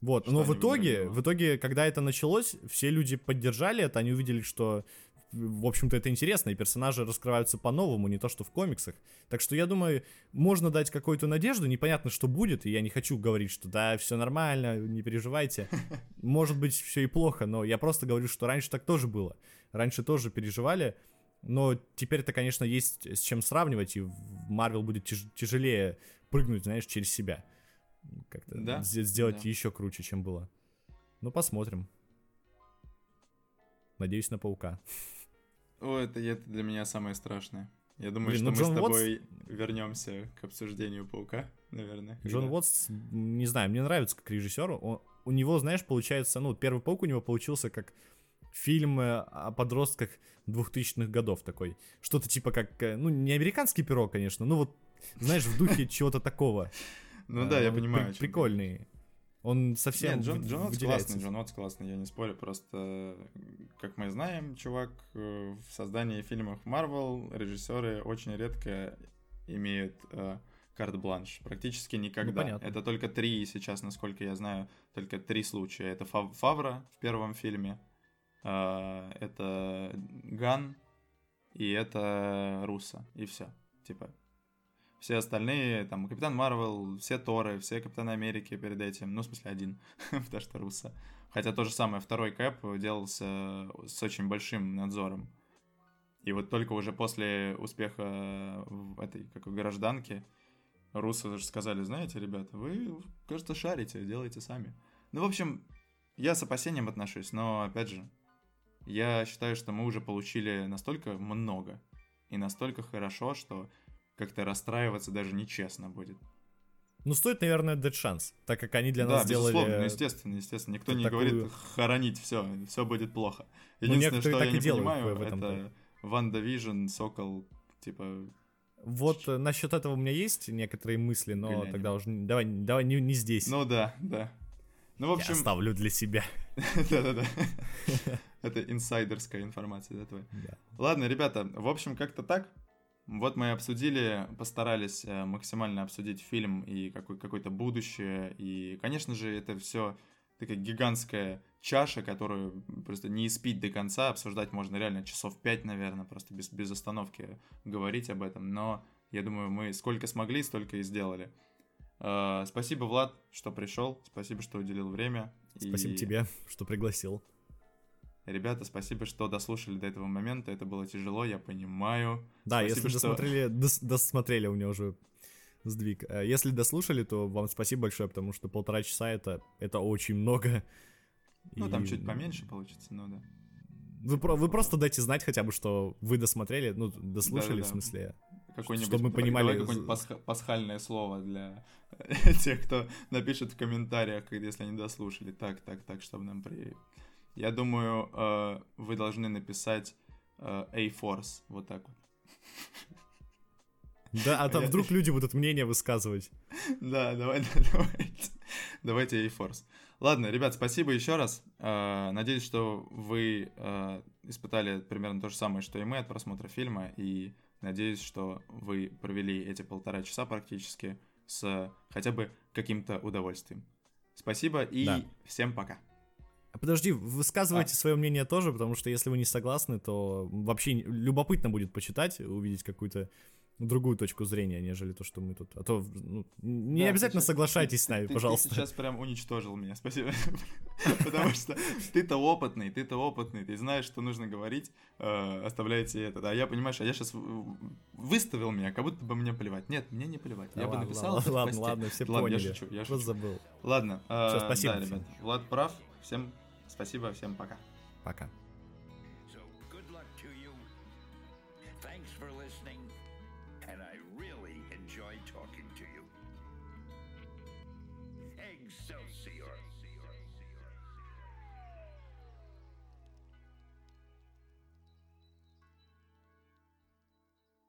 Вот, что но в итоге, в итоге, когда это началось, все люди поддержали это, они увидели, что в общем-то, это интересно, и персонажи раскрываются по-новому, не то что в комиксах. Так что я думаю, можно дать какую-то надежду, непонятно, что будет, и я не хочу говорить, что да, все нормально, не переживайте. Может быть, все и плохо, но я просто говорю, что раньше так тоже было. Раньше тоже переживали, Но теперь это, конечно, есть с чем сравнивать, и Марвел будет тяж- тяжелее прыгнуть, знаешь, через себя. Как-то Да, сделать да. еще круче, чем было. Ну, посмотрим. Надеюсь на паука. О, это, это для меня самое страшное. Я думаю, Блин, что ну мы Джон с Уотс- тобой вернемся к обсуждению паука, наверное. Джон когда- Уотс, м, не знаю, мне нравится как режиссер. Он- у него, знаешь, получается, ну, первый паук у него получился как фильм о подростках 2000-х годов такой. Что-то типа как, э, ну, не американский пирог, конечно, ну вот, знаешь, в духе чего-то такого. Ну да, я Э, понимаю. Прикольный. Он совсем Нет, Джон, Джон Уотс классный, Джон Уотс классный, я не спорю, просто, как мы знаем, чувак, э, в создании фильмов Marvel режиссеры очень редко имеют э, карт-бланш, практически никогда. понятно. Это только три сейчас, насколько я знаю, только три случая. Это Фав- Фавра в первом фильме, это Ган и это Руссо, и все, типа. Все остальные, там, Капитан Марвел, все Торы, все Капитаны Америки перед этим, ну, в смысле, один, потому что Руссо. Хотя то же самое, второй Кэп делался с очень большим надзором. И вот только уже после успеха в этой, как в гражданке, Руссо даже сказали, знаете, ребята, вы, кажется, шарите, делайте сами. Ну, в общем, я с опасением отношусь, но, опять же, я считаю, что мы уже получили настолько много и настолько хорошо, что как-то расстраиваться даже нечестно будет. Ну, стоит, наверное, дать шанс, так как они для да, нас сделали... безусловно, ну, естественно, естественно. Никто не такую- говорит хоронить все, все будет плохо. Ну, Единственное, некоторые что я не делают понимаю, в этом это WandaVision, Сокол, типа... Вот насчет этого у меня есть некоторые мысли, но Гляни. тогда уже давай, давай не, не здесь. Ну да, да. Ну, в Я общем... оставлю для себя. Да-да-да. Это инсайдерская информация, да, твоя? Да. Ладно, ребята, в общем, как-то так. Вот мы обсудили, постарались э, максимально обсудить фильм и какое-то будущее. И, конечно же, это все такая гигантская чаша, которую просто не испить до конца. Обсуждать можно реально часов пять, наверное, просто без, без остановки говорить об этом. Но я думаю, мы сколько смогли, столько и сделали. Э, Спасибо, Влад, что пришел. Спасибо, что уделил время. Спасибо И- тебе, что пригласил. Ребята, спасибо, что дослушали до этого момента. Это было тяжело, я понимаю. Да, Спасибо, если что- досмотрели, дос- досмотрели, у меня уже сдвиг. Э, Если дослушали, то вам спасибо большое, потому что полтора часа это, это очень много. Ну, И там чуть поменьше получится, ну да. Вы, про- вы просто дайте знать хотя бы, что вы досмотрели, ну, дослушали, Да-да-да. в смысле. Какое-нибудь, Чтобы мы понимали, какое-нибудь пасха- пасхальное слово для тех, кто напишет в комментариях, если они дослушали. Так, так, так, чтобы нам при... Я думаю, э, вы должны написать э, A-Force, вот так вот. Да, а там вдруг люди будут мнение высказывать. Да, давай, да, давайте. Давайте A-Force. Ладно, ребят, спасибо еще раз. Э, Надеюсь, что вы э, испытали примерно то же самое, что и мы от просмотра фильма. И надеюсь, что вы провели эти полтора часа практически с хотя бы каким-то удовольствием. Спасибо и Да. всем пока. А Подожди, высказывайте А. свое мнение тоже, потому что если вы не согласны, то вообще любопытно будет почитать, увидеть какую-то другую точку зрения, нежели то, что мы тут. А то ну, не Да, обязательно щас- соглашайтесь с ты- нами, ты- пожалуйста. Ты сейчас прям уничтожил меня, спасибо. Потому что ты-то опытный, ты-то опытный, ты знаешь, что нужно говорить, э, оставляйте это. А я, понимаешь, а я сейчас выставил меня, как будто бы мне плевать. Нет, мне не плевать. Я бы написал ладно, ладно, все Ладно, я поняли. шучу, я шучу. забыл. Ладно, э, спасибо да, ребят, Влад прав. Всем спасибо, всем пока. Пока.